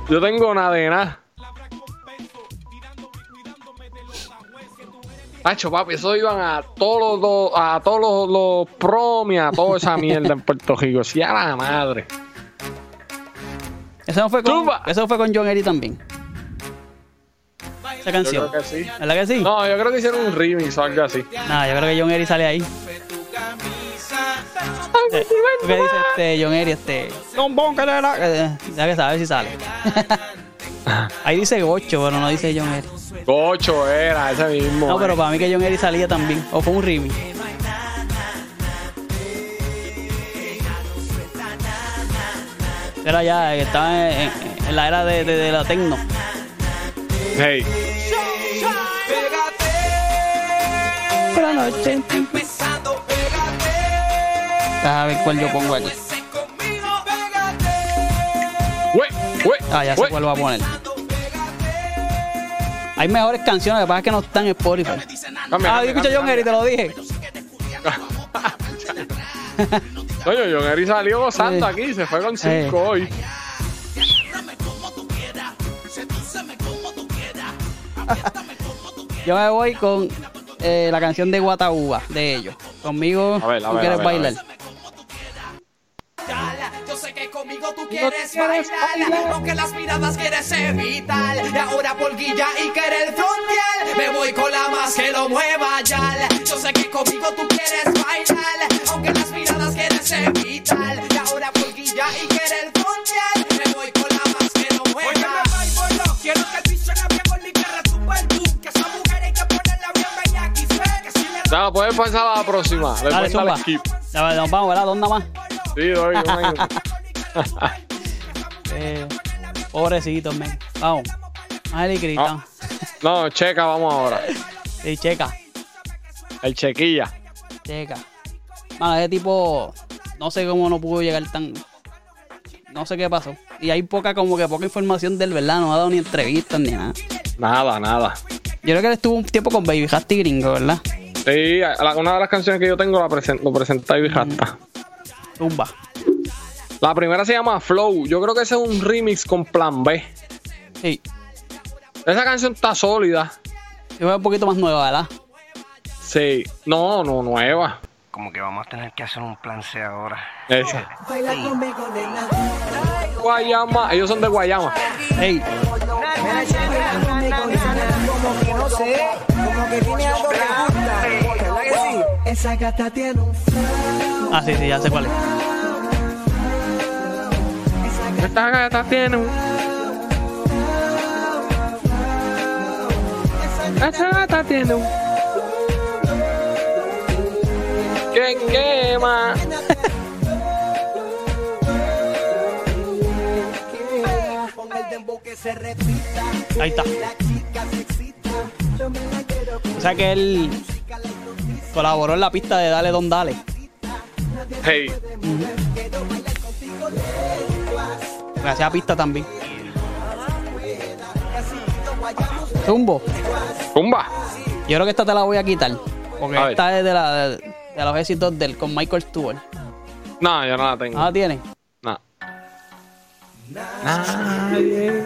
Yo tengo una de nada. Hacho, papi, eso iban a todos los, a todos los, los prom y a toda esa mierda en Puerto Rico. Sí, a la madre. Eso no fue con, eso fue con John Eri también. Esa canción. Yo creo que sí. ¿Verdad que sí? No, yo creo que hicieron un remix o algo así. Nada, yo creo que John Eri sale ahí. Eh, ¿Qué dice este John Eri? Este. Que le la- eh, Ya que sabe si sale. ahí dice Gocho, pero no dice John Eri. Gocho era, ese mismo. No, pero eh. para mí que John Eri salía también. O fue un remix. Era ya, estaba en, en- en la era de, de- de la tecno. Hey. Buenas noches. A ver cuál yo pongo aquí. Güey, güey. Ah, ya sé güey. cuál voy a poner. Hay mejores canciones, lo que pasa es que no están en Spotify. Cambia, Ah, yo escuché John Eri, te lo dije. Coño, John Eri salió gozando Sí. aquí, se fue con Eh. 5 hoy. Yo me voy con eh, la canción de Guataúba de ellos. Conmigo, A ver, a tú ver, quieres a ver, a bailar. ver. Yo sé que conmigo tú quieres bailar, aunque las miradas quieres evitar. Y ahora por guilla y querer frontear, me voy con la más que lo mueva ya. Yo sé que conmigo tú quieres bailar, aunque las miradas quieres evitar. Y ahora por guilla y querer frontear, puedes pasar a la próxima. Le Dale, zumba. skip. Ya, Nos vamos, ¿verdad? ¿Dónde más? Sí, doy. Eh, pobrecitos, men. Vamos. Y Cristian. No, checa, vamos ahora. Sí, checa, El chequilla. checa. Mano, ese tipo, no sé cómo no pudo llegar tan... No sé qué pasó. Y hay poca, como que poca información del verdad. No ha dado ni entrevistas ni nada. Nada, nada. Yo creo que él estuvo un tiempo con Baby Hasty Gringo, ¿verdad? Sí, la- una de las canciones que yo tengo la presen- lo presenta Ivy Rasta. Tumba. La primera se llama Flow. Yo creo que ese es un remix con Plan B. Sí. Esa canción está sólida. Yo veo un poquito más nueva, ¿verdad? Sí. No, no, nueva. Como que vamos a tener que hacer un plan C ahora. Esa. Guayama. Ellos son de Guayama. Ey, Como que no sé, como que tiene algo que gusta. ¿Verdad que sí? Esa gata tiene un flow. ah, sí, sí, ya sé cuál es. Esta gata tiene un. Esta gata tiene un. Que quema. Con el dembow que se repita. Ahí está. O sea que él colaboró en la pista de Dale Don Dale. Hey. Me hacía pista también. Zumbo. Pumba. Yo creo que esta te la voy a quitar. Porque A ver. esta es de, la, de, de los éxitos del con Michael Stewart. No, yo no la tengo. ¿No la tiene? No. Nadie.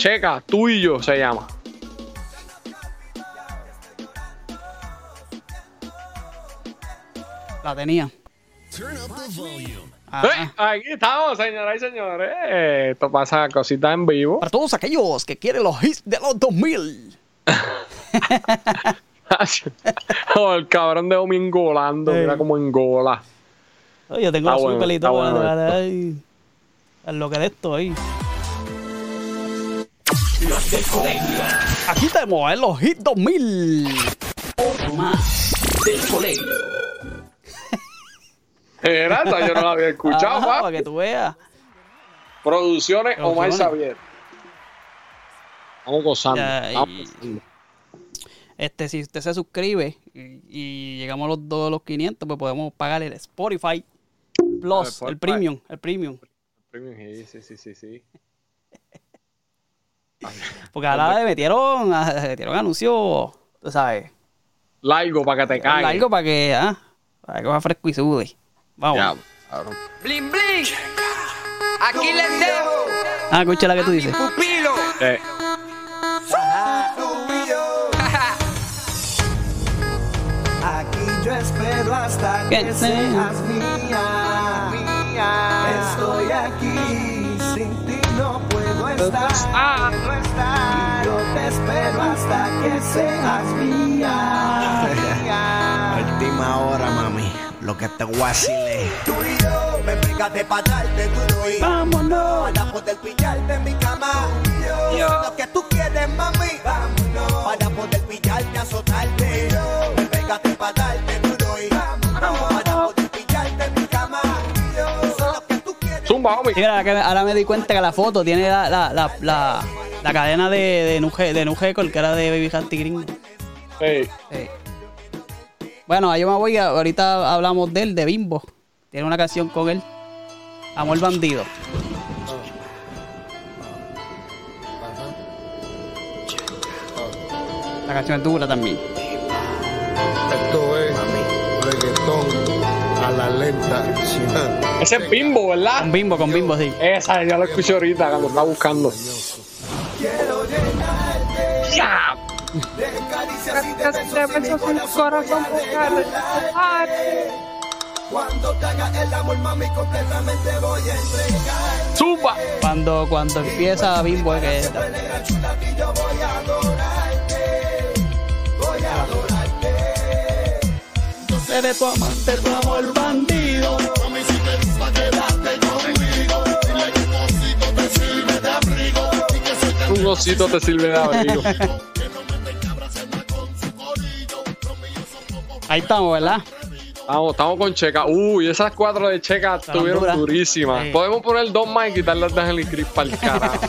checa, tú y yo se llama. La tenía. Ajá. Eh, aquí estamos, señoras y señores. Eh, Esto pasa cositas en vivo. Para todos aquellos que quieren los hits de los 2000. oh, el cabrón de Omi engolando. Mira como engola. Oye, yo tengo Está azul bueno, pelito. está bueno bueno, lo que de esto ahí. Aquí tenemos eh, los hits 2000. Otro más del colegio. Era yo no la había escuchado, papi. para que tú veas. Producciones Omar Producciones. Xavier. Vamos gozando. Vamos gozando. Este, si usted se suscribe y, y llegamos a los dos los 500, pues podemos pagar el Spotify Plus, Ah, Spotify. el premium, el premium. Premium, sí, sí, sí, sí. Porque ahora le metieron, le metieron anuncios, tú sabes, Largo para que te caiga. algo para que, ah, para que coja fresco y sude. Vamos. Ya. Bling bling. Aquí les dejo. Ah, escucha la que tú dices. Pupilo. Eh, Aquí yo espero hasta Que que sea. seas mía. Estoy aquí, No. Y yo te espero hasta que seas mía. Última hora, mami. Lo que te es. Tú y yo, me pegaste pa' darte duro y Vámonos. Para poder pillarte en mi cama Tú y yo, Yo. lo que tú quieres, mami Vámonos Para poder pillarte, azotarte Sí, ahora, que- ahora me di cuenta que la foto tiene la, la, la, la, la cadena de, de Nuge, de Nugecol, que era de Baby Hanty Green. Ey, Sí. Bueno, yo me voy, a- ahorita hablamos de él, de Bimbo. Tiene una canción con él. Amor Bandido. La canción es dura también. La lenta. Ese es Bimbo, ¿verdad? Con Bimbo, con Bimbo, sí. Esa, ya lo escuché ahorita cuando estaba buscando. Ya. De caricias y de besos en mi corazón Cuando te haga el amor, mami, completamente voy a entregar Zumba. Cuando, cuando empieza Bimbo es que seré tu amante, tu amor bandido. Mami, si te gusta quedarte conmigo, dile que un osito te sirve de abrigo y que soy tan Un osito te sirve de abrigo. Ahí estamos, ¿verdad? Estamos, estamos con Checa. Uy, esas cuatro de Checa estuvieron duras. durísimas. Sí. Podemos poner dos más y quitarlas de Angel y Chris para el carajo.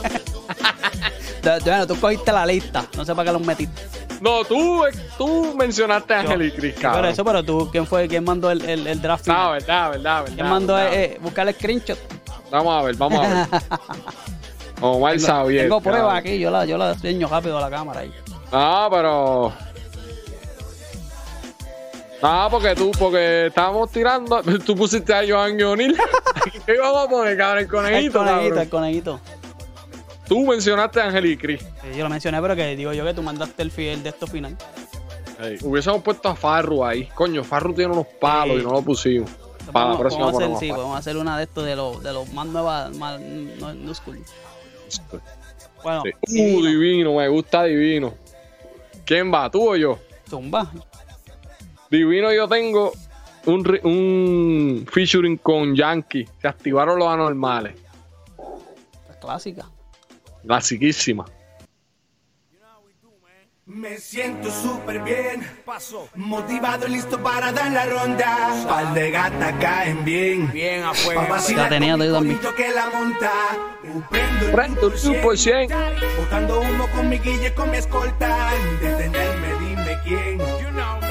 Bueno, tú cogiste la lista. No sé para qué los metiste. No, tú, tú mencionaste a Ángel Sí, cabrón. pero eso, pero tú, ¿quién fue? ¿Quién mandó el, el, el draft? No, final? verdad, verdad, verdad. ¿Quién mandó verdad. eh, eh, buscar el screenshot? Vamos a ver, vamos a ver. Omar Tengo- Xavier. Tengo pruebas aquí, yo la, yo la enseño rápido a la cámara ahí. Ah, pero. Ah, porque tú, porque estábamos tirando. Tú pusiste a Joan O'Neill. ¿Qué íbamos a poner, cabrón? El El conejito, conejito, cabrón. el conejito. Tú mencionaste a Ángel y Chris. Sí, yo lo mencioné, pero que digo yo que tú mandaste el, fi- el de esto final. Ey, hubiésemos puesto a Farru ahí. Coño, Farru tiene unos palos Sí. y no lo pusimos. Para la Podemos- próxima hacer, ponemos a sí, Farru. podemos hacer una de estos de los, de los más nuevas, más no, no school. Bueno, Sí. Uh, divino, me gusta divino. ¿Quién va? ¿Tú o yo? Zumba. Divino yo tengo un, un featuring con Yankee. Se activaron los anormales. Es clásica. Clasiquísima. Me siento súper bien, motivado y listo para dar la ronda. Par de gatas caen bien, bien a fuego. La tenía tú también. que la monta. Prendo el Prendo el 100%. Botando humo con mi guille, con mi escolta. Detenerme, dime quién.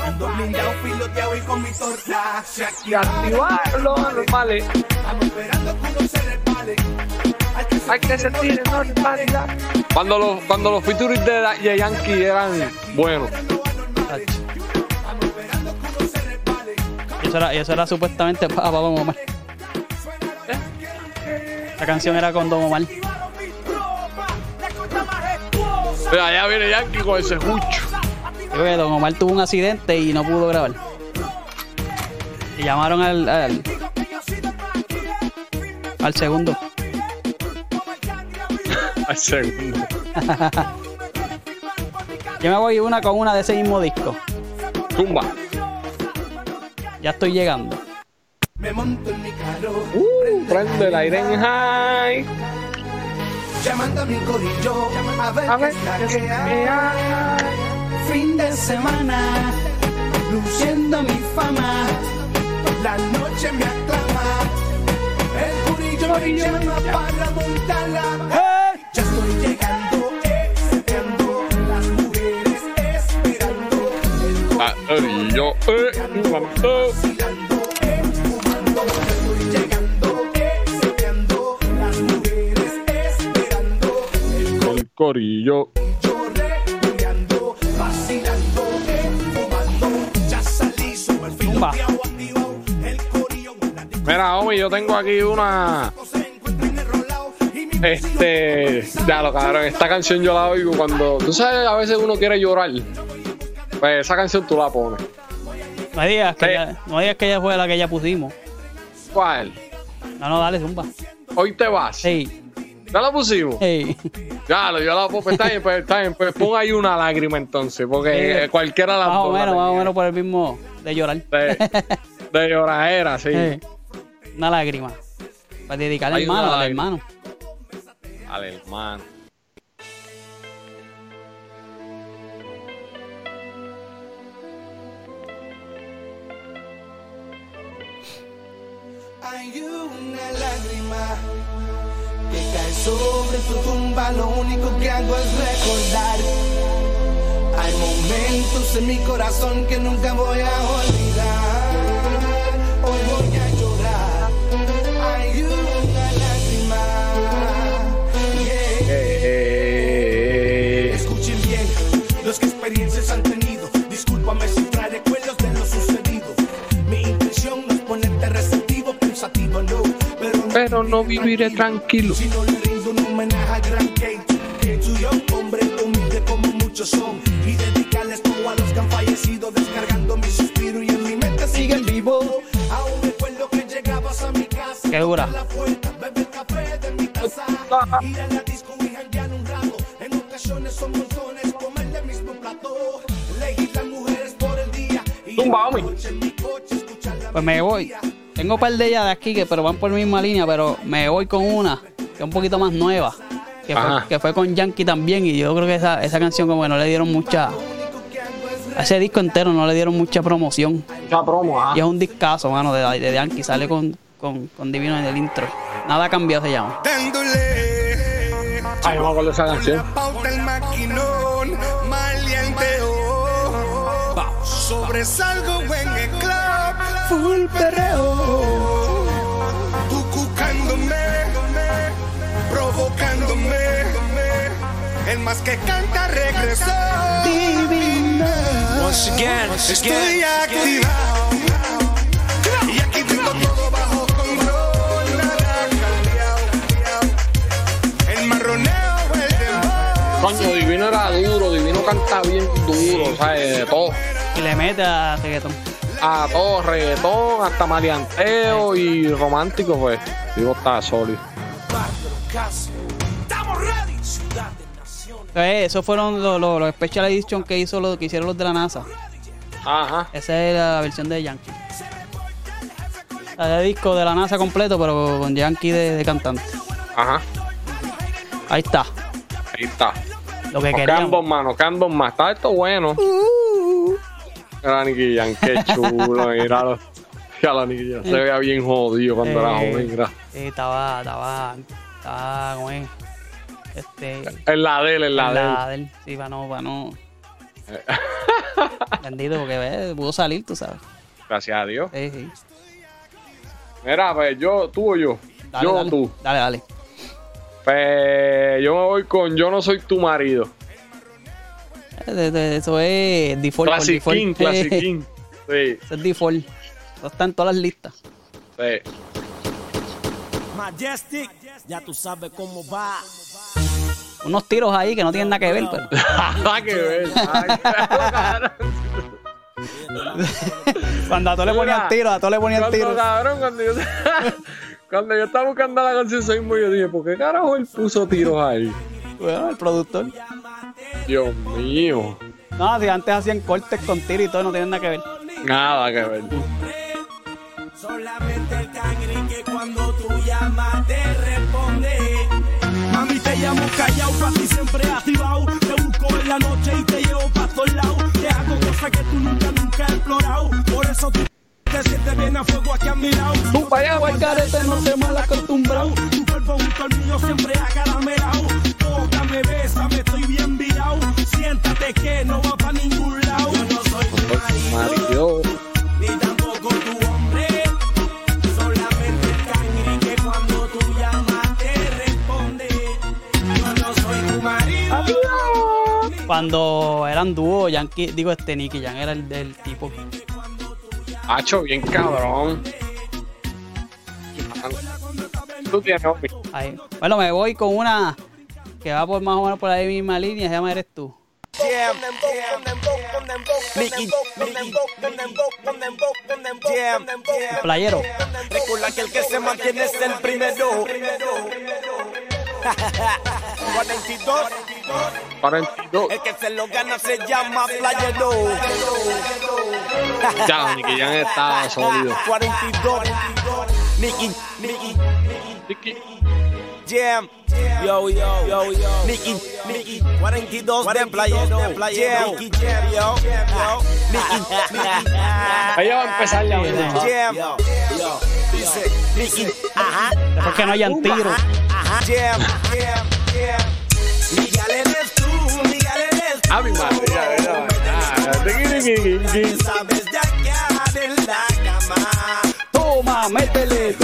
Ando blindado, piloteado y con mi torta. Se activaron los anormales. Estamos esperando que uno se resbale. Hay que sentir normalidad. Cuando los, cuando los featuring de, de Yankee eran buenos. Y eso era, y eso era supuestamente para Don Omar. La canción era con Don Omar. Mira, allá viene Yankee con ese jucho. Creo que Don Omar tuvo un accidente y no pudo grabar. Y llamaron al, al, al segundo. Al segundo. Yo me voy una con una de ese mismo disco. Tumba. Ya estoy llegando. Me monto en mi carro. Uh, prende el aire en high. Llamando a mi corillo a ver, A ver, qué es la que hay. Fin de semana, luciendo mi fama. La noche me aclama. El corillo me llama para montarla. Ya El corillo. Yo vacilando, eh, fino, Tumba. activado. El corillo, Mira, homie, yo tengo aquí una. Este. Ya lo cabrón, esta canción yo la oigo cuando. Tú sabes, a veces uno quiere llorar. Pues esa canción tú la pones. No digas que, Sí. ya, no digas que ella fue la que ya pusimos. ¿Cuál? No, no, dale, zumba. Hoy te vas. Sí, ¿Ya la pusimos? sí. Ya, yo la pongo. Pues está bien, pues está bien. Pues pon ahí una lágrima entonces. Porque Sí. eh, cualquiera las Más o la menos, más o menos por el mismo de llorar. De, de lloradera, sí. Sí. Una lágrima. Para dedicarle al hermano, al hermano. Al hermano. Hay una lágrima que cae sobre tu tumba, lo único que hago es recordar. Hay momentos en mi corazón que nunca voy a olvidar. Pero no, viviré tranquilo. si no le rindo un homenaje al gran Kate. Que tuyo, hombre humilde como muchos son. Y dedicarles todo a los que han fallecido, descargando mi suspiro y en mi mente siguen vivo. Aún recuerdo que llegabas a mi casa. Qué dura. tocar la puerta, beber café de mi casa. Ir a la disco y janguear un rato. En ocasiones son montones, comer del mismo plato. Elegir las mujeres por el día. Y Tumba, en la homie. noche en mi coche escuchar la Pues me voy. Tengo un par de ellas de aquí que pero van por la misma línea, pero me voy con una que es un poquito más nueva. Que fue, que fue con Yankee también. Y yo creo que esa, esa canción como que no le dieron mucha. A ese disco entero no le dieron mucha promoción. Mucha promo, ah. Y es un discazo, mano, de, de Yankee. Sale con, con, con Divino en el intro. Nada ha cambiado se llama. Ay, acuerdo de esa canción. Sobresalgo en el club, full perreo. Tú cucándome, provocándome. El más que canta regresó. Divina. Once again, once Estoy again. activado. Y aquí tengo todo bajo control. Nada cambiado. El marroneo, el dembow. Coño, Divino era duro, Divino canta bien duro, ¿sabes? De todo. Y le mete a reggaetón. A todo, reggaetón, hasta maleanteo y romántico, pues. Digo, está sólido. De. Eh, esos fueron los, los, los special edition que hizo los, que hicieron los de la NASA. Ajá. Esa es la versión de Yankee. El disco de la NASA completo, pero con Yankee de, de cantante. Ajá. Ahí está. Ahí está. Lo que queríamos. nos quedan dos más. Está esto bueno. Mira, Nicky Jam, qué chulo, míralo. Míralo, Nicky Jam. Se veía bien jodido cuando era Eh, joven, mira. Sí, estaba, estaba, estaba, ¿cómo es? Este. En la de él, en la de él. la de él. Sí, para no, para no. Bendito, porque ve, pudo salir, tú sabes. Gracias a Dios. Sí, sí. Mira, pues yo, tú o yo. Dale, yo o dale. tú. Dale, dale. Pues yo me voy con Yo no soy tu marido. Eso es default. Classic default. King, Classic King. Sí, Eso es default. Eso está en todas las listas. sí. Majestic, ya tú sabes cómo va. Unos tiros ahí que no tienen nada que ver. pero- Nada que ver. Cuando a todos le ponían Mira, tiro, a todos le ponían cuando, tiro. cabrón, cuando yo, cuando yo estaba buscando la canción soy muy, yo dije, ¿por qué carajo él puso tiros ahí? Bueno, el productor. Dios mío. No, si antes hacían cortes con tiro y todo, no tienen nada que ver. Nada que ver. Solamente el cangri que cuando tú llamas te responde. Mami, te llamo callado, pa' ti siempre activado. Te busco en la noche y te llevo pa' todos lados. Te hago cosas que tú nunca, nunca has explorado. Por eso tú te sientes bien a fuego aquí a mi lado. Tú para allá, carete, no te mal acostumbrado. Tu cuerpo junto al mío siempre acaramelado. Tócame, bésame, estoy bien virado. Siéntate que no va pa' ningún lado. Yo no soy tu Marido. ni tampoco tu hombre. Solamente el cangri que cuando tú llamas te responde. Yo no soy tu marido. Cuando eran dúo, Yankee, digo este Nicky Jan era el del tipo. Hacho, bien cabrón. Tú tienes. Ahí. Bueno, me voy con una que va por más o menos por ahí misma línea, se llama Eres tú. Playero. Recuerda que el que se mantiene es el primero. 42. 42. El que se lo gana se llama playero. Ya, Nicky Jan está sólido. 42. Nicky, Nicky, Nicky. Jam. Yo, yo, yo, yo. Nicky, Nicky, 42 de playero. Jam, Nicky, Jam, yo. Nicky, Nicky. Ahí va a empezar ya. mismo. Jam, yo. Dice, Nicky, ajá. Después que no hayan tiro. Ajá. Jam, jam, jam. Miguel eres tú, Miguel eres tú. A mi madre, ya, ya. Sabes de acá en la cama. Toma, métele.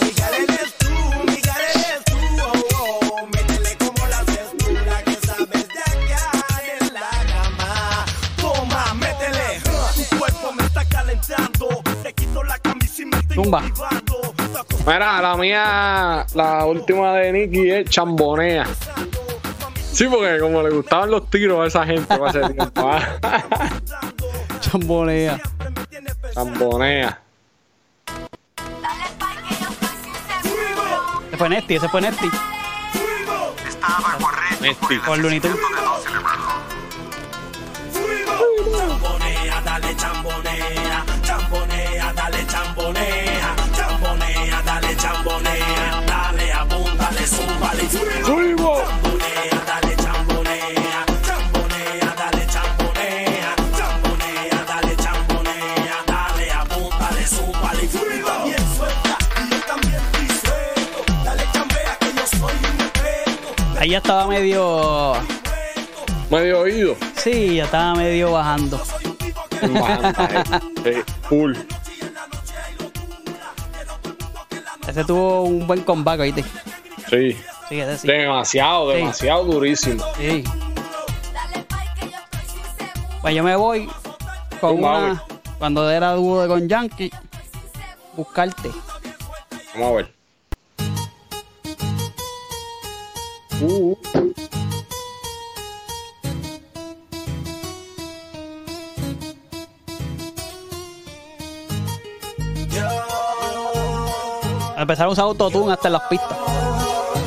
Miguel eres Tumba. Mira, la mía, la última de Nicky es chambonea. Sí, porque como le gustaban los tiros a esa gente para ese tiempo. ah. Chambonea. Chambonea. Ese fue Nesty, ese fue Nesty. Nesty. Con Looney Tunes. Experto, Ahí ya estaba medio. Medio oído. Sí, ya estaba medio bajando. Sí, full. Ese tuvo un buen comeback, ¿oíste? Sí. Sí. Demasiado, Sí. demasiado durísimo. Sí. Pues yo me voy con una. Cuando era dúo de con Yankee, buscarte. Vamos a ver. Uh. Empezaron a usar autotune hasta en las pistas.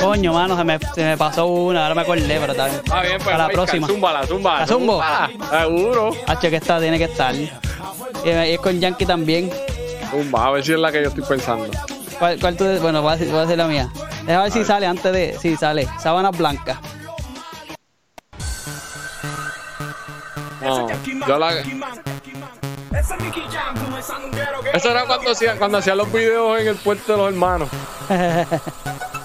Coño, mano, se me, se me pasó una, ahora me acordé, pero bien. está bien, pues. Para la próxima. Zúmbala, zúmbala. ¿La zumbo? zúmbala. Seguro. H que esta tiene que estar. Y es con Yankee también. Zumba, a ver si es la que yo estoy pensando. ¿Cuál, cuál tú? Bueno, voy a, decir, voy a decir la mía. Deja ver si sale antes de. Si sale. Sábanas blancas. No, yo la. Eso era cuando hacían, cuando hacían los videos en el puerto de los hermanos.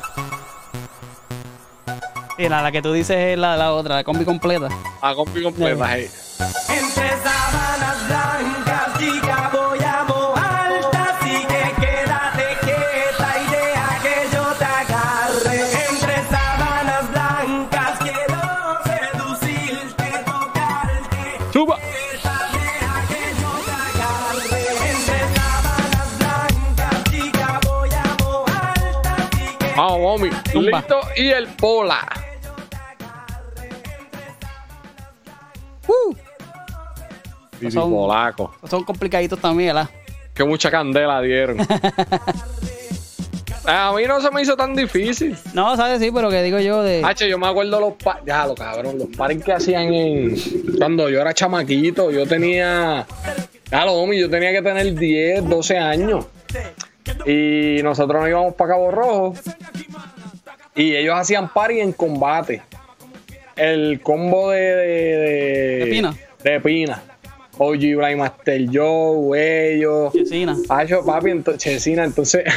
Y la, la que tú dices es la, la otra, la combi completa. La combi completa. Entre sábanas blancas y caboyabo altas y que quédate quieta y deja que yo te agarre. Entre sábanas blancas quiero seducirte, tocarte. ¡Suba! Vamos, oh, Listo y el pola. Son- polaco. son complicaditos también, ¿verdad? Que mucha candela dieron. A mí no se me hizo tan difícil. No, ¿sabes? Sí, pero que digo yo de. Hacho, yo me acuerdo los pa ya lo cabrón, los pares que hacían en cuando yo era chamaquito, yo tenía ya lo homie, yo tenía que tener 10, 12 años. Y nosotros nos íbamos para Cabo Rojo y ellos hacían party en combate. El combo de de, de, ¿De Pina? de Pina. OG Blind Master Joe, ellos. Chesina. Hacho, papi, entonces, Chesina, entonces.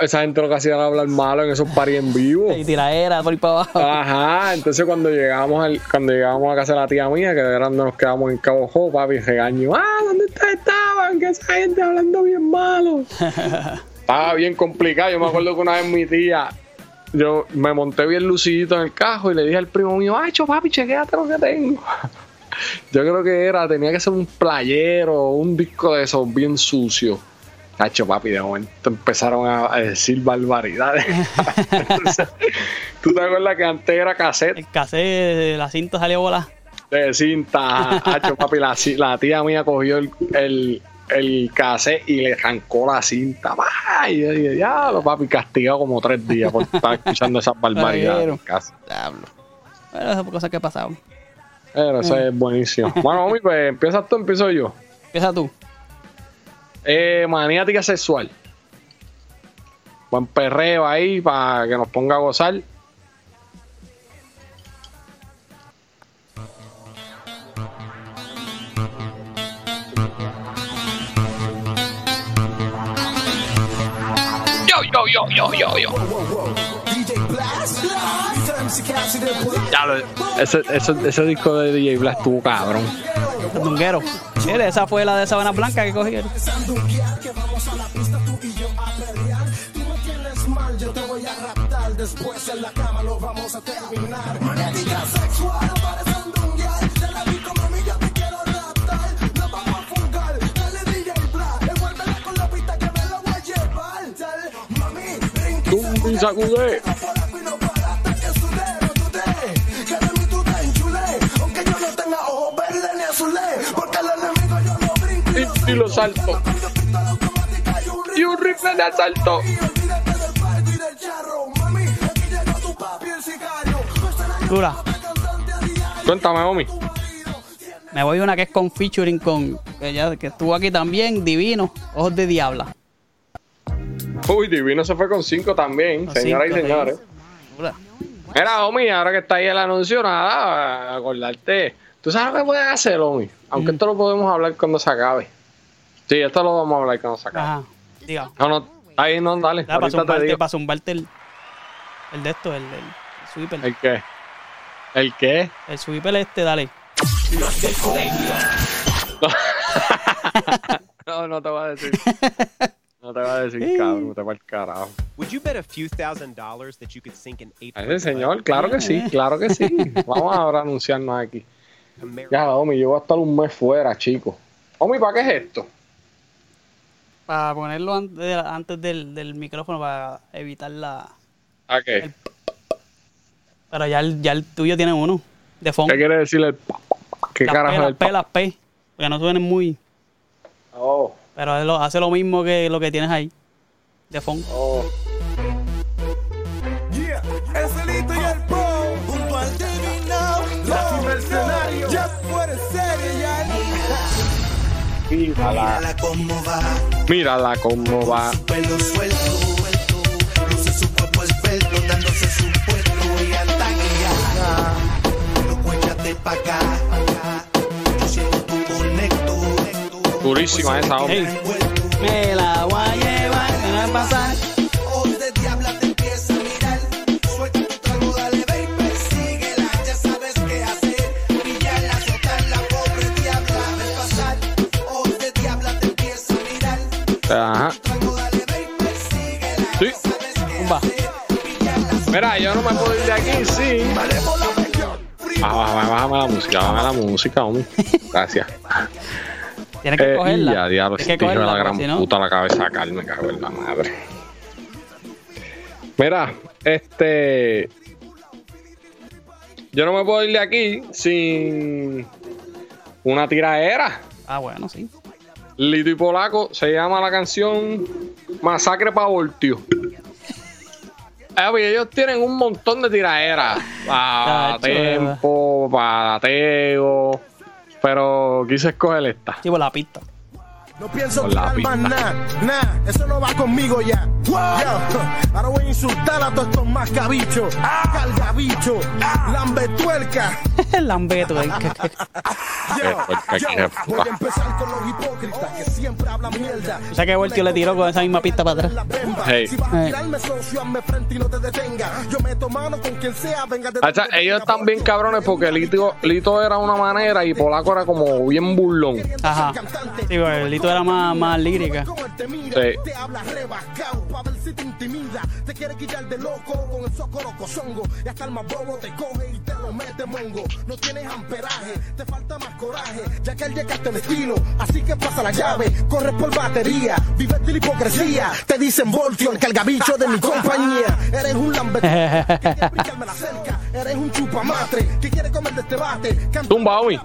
esa gente lo que hacía era hablar malo en esos paris en vivo. Y tiraera por ahí para abajo. Ajá, entonces cuando llegamos al, cuando llegamos a casa de la tía mía, que donde nos quedamos en Cabo Jo, papi, regaño, ah, ¿dónde estaban? Que esa gente hablando bien malo. Estaba bien complicado. Yo me acuerdo que una vez mi tía, yo me monté bien lucidito en el cajo y le dije al primo mío, ay, cho, papi, chequéate lo que tengo. Yo creo que era, tenía que ser un playero, un disco de esos bien sucio. Cacho, papi, de momento empezaron a, a decir barbaridades. Entonces, ¿Tú te acuerdas que antes era cassette El cassette, la cinta salió bola. de cinta? Hacho, papi, la, tía mía cogió el, el, el cassette y le arrancó la cinta. ¡Bah! Y yo dije, diablo, papi, castigado como tres días por estar escuchando esas barbaridades. Diablo. Pero esas cosas que pasaban. Pero es buenísimo. Bueno, mami, pues empiezas tú, empiezo yo. Empieza tú. Eh, maniática sexual. Buen perreo ahí para que nos ponga a gozar. Ese, ese, ese disco de DJ Black estuvo cabrón. Dunguero. Mire, esa fue la de Sabana Blanca que cogieron. Yo te voy a raptar, después en la cama lo vamos a terminar. Magnética sexual, parece un dunguear. De la disco, mami, yo te quiero raptar. Nos vamos a fugar, dale DJ Black. Envuélvela con la pista que me lo voy a llevar. Dale, mami, brinca y Tumba y sacude. Y lo salto. Y un rifle de asalto. Dura. Cuéntame, Omi. Me voy una que es con featuring con. Que, ya- que estuvo aquí también, divino. Ojos de Diabla. Uy, Divino se fue con 5 también, Con señoras y cinco, señores. Dura. Mira, Omi, ahora que está ahí el anuncio, nada, acordarte. ¿Tú sabes lo que puedes hacer, Omi? Aunque esto lo podemos hablar cuando se acabe. Sí, esto lo vamos a hablar cuando se acabe. Ajá. Diga. No, no, ahí no, dale. Ya, para zumbarte, para zumbarte el. El de esto, el, el sweeper. ¿El qué? ¿El qué? El sweeper este, dale. No, no te voy a decir. No te voy a decir, cabrón, te va el carajo. Would you bet a few thousand dollars that you could sink an eight? Ese señor, claro que sí, claro que sí. Vamos ahora a anunciarnos aquí. Ya, Omi, yo voy a estar un mes fuera, chico. Omi, ¿para qué es esto? Para ponerlo antes del, del micrófono para evitar la. ¿A qué? Pero ya el, ya el tuyo tiene uno. De fondo. ¿Qué quiere decir el ¿Qué las carajo P, es las el P, las P. Porque no suenen muy. Oh. Pero él lo- hace lo mismo que lo que tienes ahí. De fondo. Oh. Mírala. cómo va. Mírala cómo va. Pelo suelto. Luce su cuerpo esbelto, dándose su puesto y ataque. Loco, échate pa' acá. Yo siento tu conecto. Durísima esa, Omi. Me la voy a llevar, me la voy a pasar. Ajá. Sí. Zumba. Mira, yo no me puedo ir de aquí, sí. Ah, bájame, bájame la música, bájame la música, Omi. Gracias. Tienes que Eh, cogerla. ya, diablo, Tienes que hijo de la gran si no- puta la cabeza me cago en la madre. Mira, este. Yo no me puedo ir de aquí sin una tiraera. Ah, bueno, sí. Lito y Polaco se llama la canción Masacre pa' Voltio. Pues, ellos tienen un montón de tiraderas. Para tempo, para teo. Pero quise escoger esta. Por la pista. No pienso Con la tirar más nada, nada, eso no va conmigo ya. Yo, ahora voy a insultar a todos estos mascabichos, cargabichos, lambetuerca. Lambeto. eh. Voy a empezar con los hipócritas que siempre hablan mierda. O sea que Voltio le tiró con esa misma pista para atrás. Hey. Si vas a tirarme socio, hazme frente y no te detenga. Yo meto mano con quien sea, venga de Hacha, ellos están bien cabrones porque Lito, Lito era una manera y Polaco era como bien burlón. Ajá. Sí, pues el Lito era más, más lírica. Sí. Te el así que pasa la llave. Corres por batería, vives de la hipocresía. Te dicen voltio, el cargabicho de mi compañía. Eres un la cerca, eres un chupamatre que quiere comer de este bate. Tumba, Omi.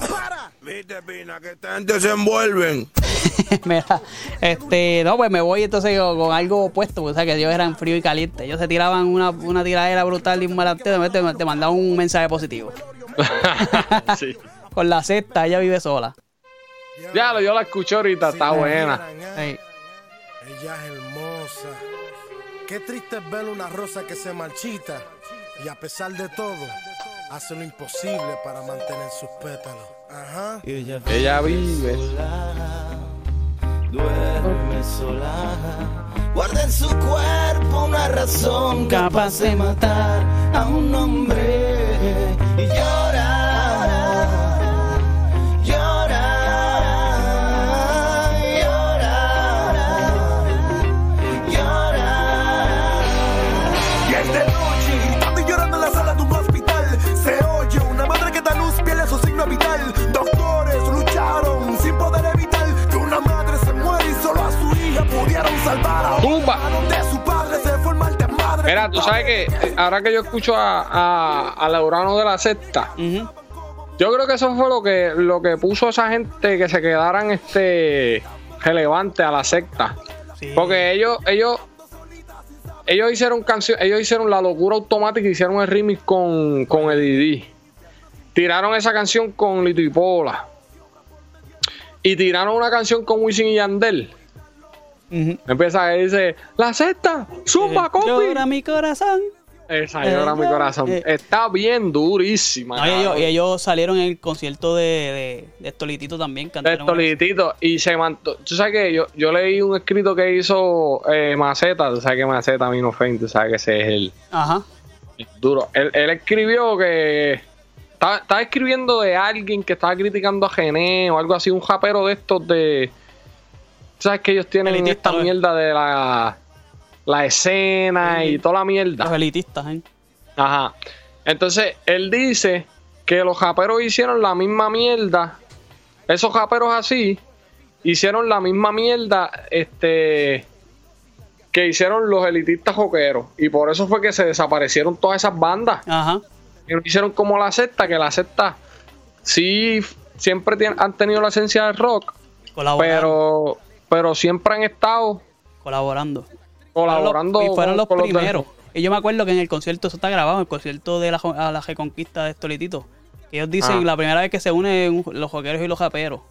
Viste, Pina, que esta gente se envuelven. Mira, este, no, pues me voy entonces con, con algo opuesto, porque, o sea que ellos eran frío y caliente. Ellos se tiraban una, una tiradera brutal y un malanteo, te, te mandaban un mensaje positivo. sí. Con la cesta, ella vive sola. Ya, yo la escucho ahorita, está buena. Ey. Ella es hermosa. Qué triste es ver una rosa que se marchita y a pesar de todo hace lo imposible para mantener sus pétalos. Ajá. Ella vive. Duerme sola. Guarda en su cuerpo una razón capaz de matar a un hombre. Y llora, Mira, tú sabes que eh, ahora que yo escucho a, a, a Laurano de la Sexta, yo creo que eso fue lo que, lo que puso a esa gente que se quedaran este relevantes a la secta. Porque ellos, ellos, ellos hicieron canción, ellos hicieron la locura automática y hicieron el remix con, con Eddie D. Tiraron esa canción con Lito y Pola. Y tiraron una canción con Wisin y Yandel. Empieza a dice, la secta, zumba, compi. Llora mi corazón. Esa llora mi corazón. Eh. Está bien durísima. No, y ellos, y salieron en el concierto de, de, de Estolitito también. de Cantaron Tolitito y se mantuvo. Tú sabes que yo, yo leí un escrito que hizo eh, Maceta. Tú sabes que Maceta vino Fein, tú sabes que ese es el Ajá. duro. Él, él escribió que estaba, estaba escribiendo de alguien que estaba criticando a Gené o algo así, un japero de estos de. Sabes que ellos tienen Elitista, esta mierda de la, la escena y toda la mierda. Los elitistas, ¿eh? Ajá. Entonces, él dice que los japeros hicieron la misma mierda. Esos japeros así hicieron la misma mierda este que hicieron los elitistas joqueros. Y por eso fue que se desaparecieron todas esas bandas. Ajá. Que no hicieron como la secta, que la secta sí siempre han tenido la esencia del rock. Pero, pero siempre han estado Colaborando. colaborando y fueron con- los primeros. Y yo me acuerdo que en el concierto, eso está grabado, en el concierto de la, a la reconquista de Estolitito. Ellos dicen Ah. la primera vez que se unen los joqueros y los japeros.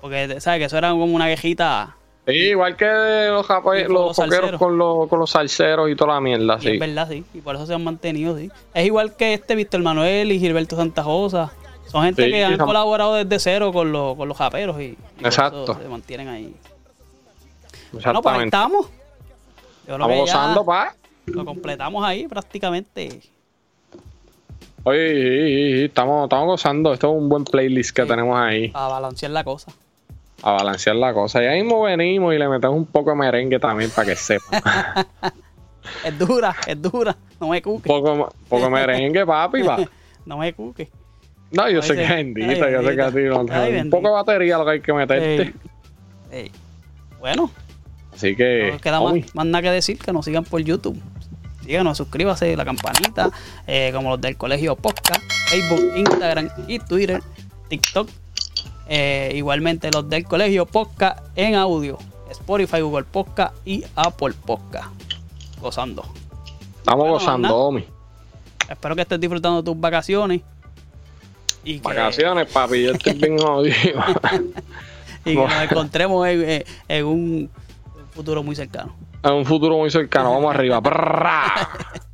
Porque, ¿sabes? Que eso era como una quejita. Sí, igual que los, jape- Y con los los joqueros con los, con los salseros y toda la mierda, Y sí. es verdad, sí. Y por eso se han mantenido, sí. Es igual que este Víctor Manuel y Gilberto Santa Rosa. Son gente Sí, que han son- colaborado desde cero con, los con los japeros y, Exacto. se mantienen ahí. Bueno, pues ahí estamos. Yo Estamos gozando, pa. Lo completamos ahí prácticamente. Oye, estamos, estamos gozando. Esto es un buen playlist que tenemos ahí. A balancear la cosa. A balancear la cosa. Y ahí mismo venimos y le metemos un poco de merengue también para que sepa. Es dura, es dura. No me cuque. poco, poco merengue, papi. pa. No me cuque. No, yo sé que es bendita, yo sé que a ti no. Un poco de batería lo que hay que meterte. Ey. Ey. Bueno, Así que. no queda más, nada que decir que nos sigan por YouTube. Síganos, suscríbase, la campanita, eh, como los del Colegio Podcast, Facebook, Instagram y Twitter, TikTok. Eh, igualmente los del Colegio Podcast en audio, Spotify, Google Podcast y Apple Podcast. Gozando. Estamos Bueno, gozando. Omi. Espero que estés disfrutando tus vacaciones. Vacaciones, papi, yo estoy bien jodido. y que nos encontremos en, en un futuro muy cercano. En un futuro muy cercano, vamos arriba.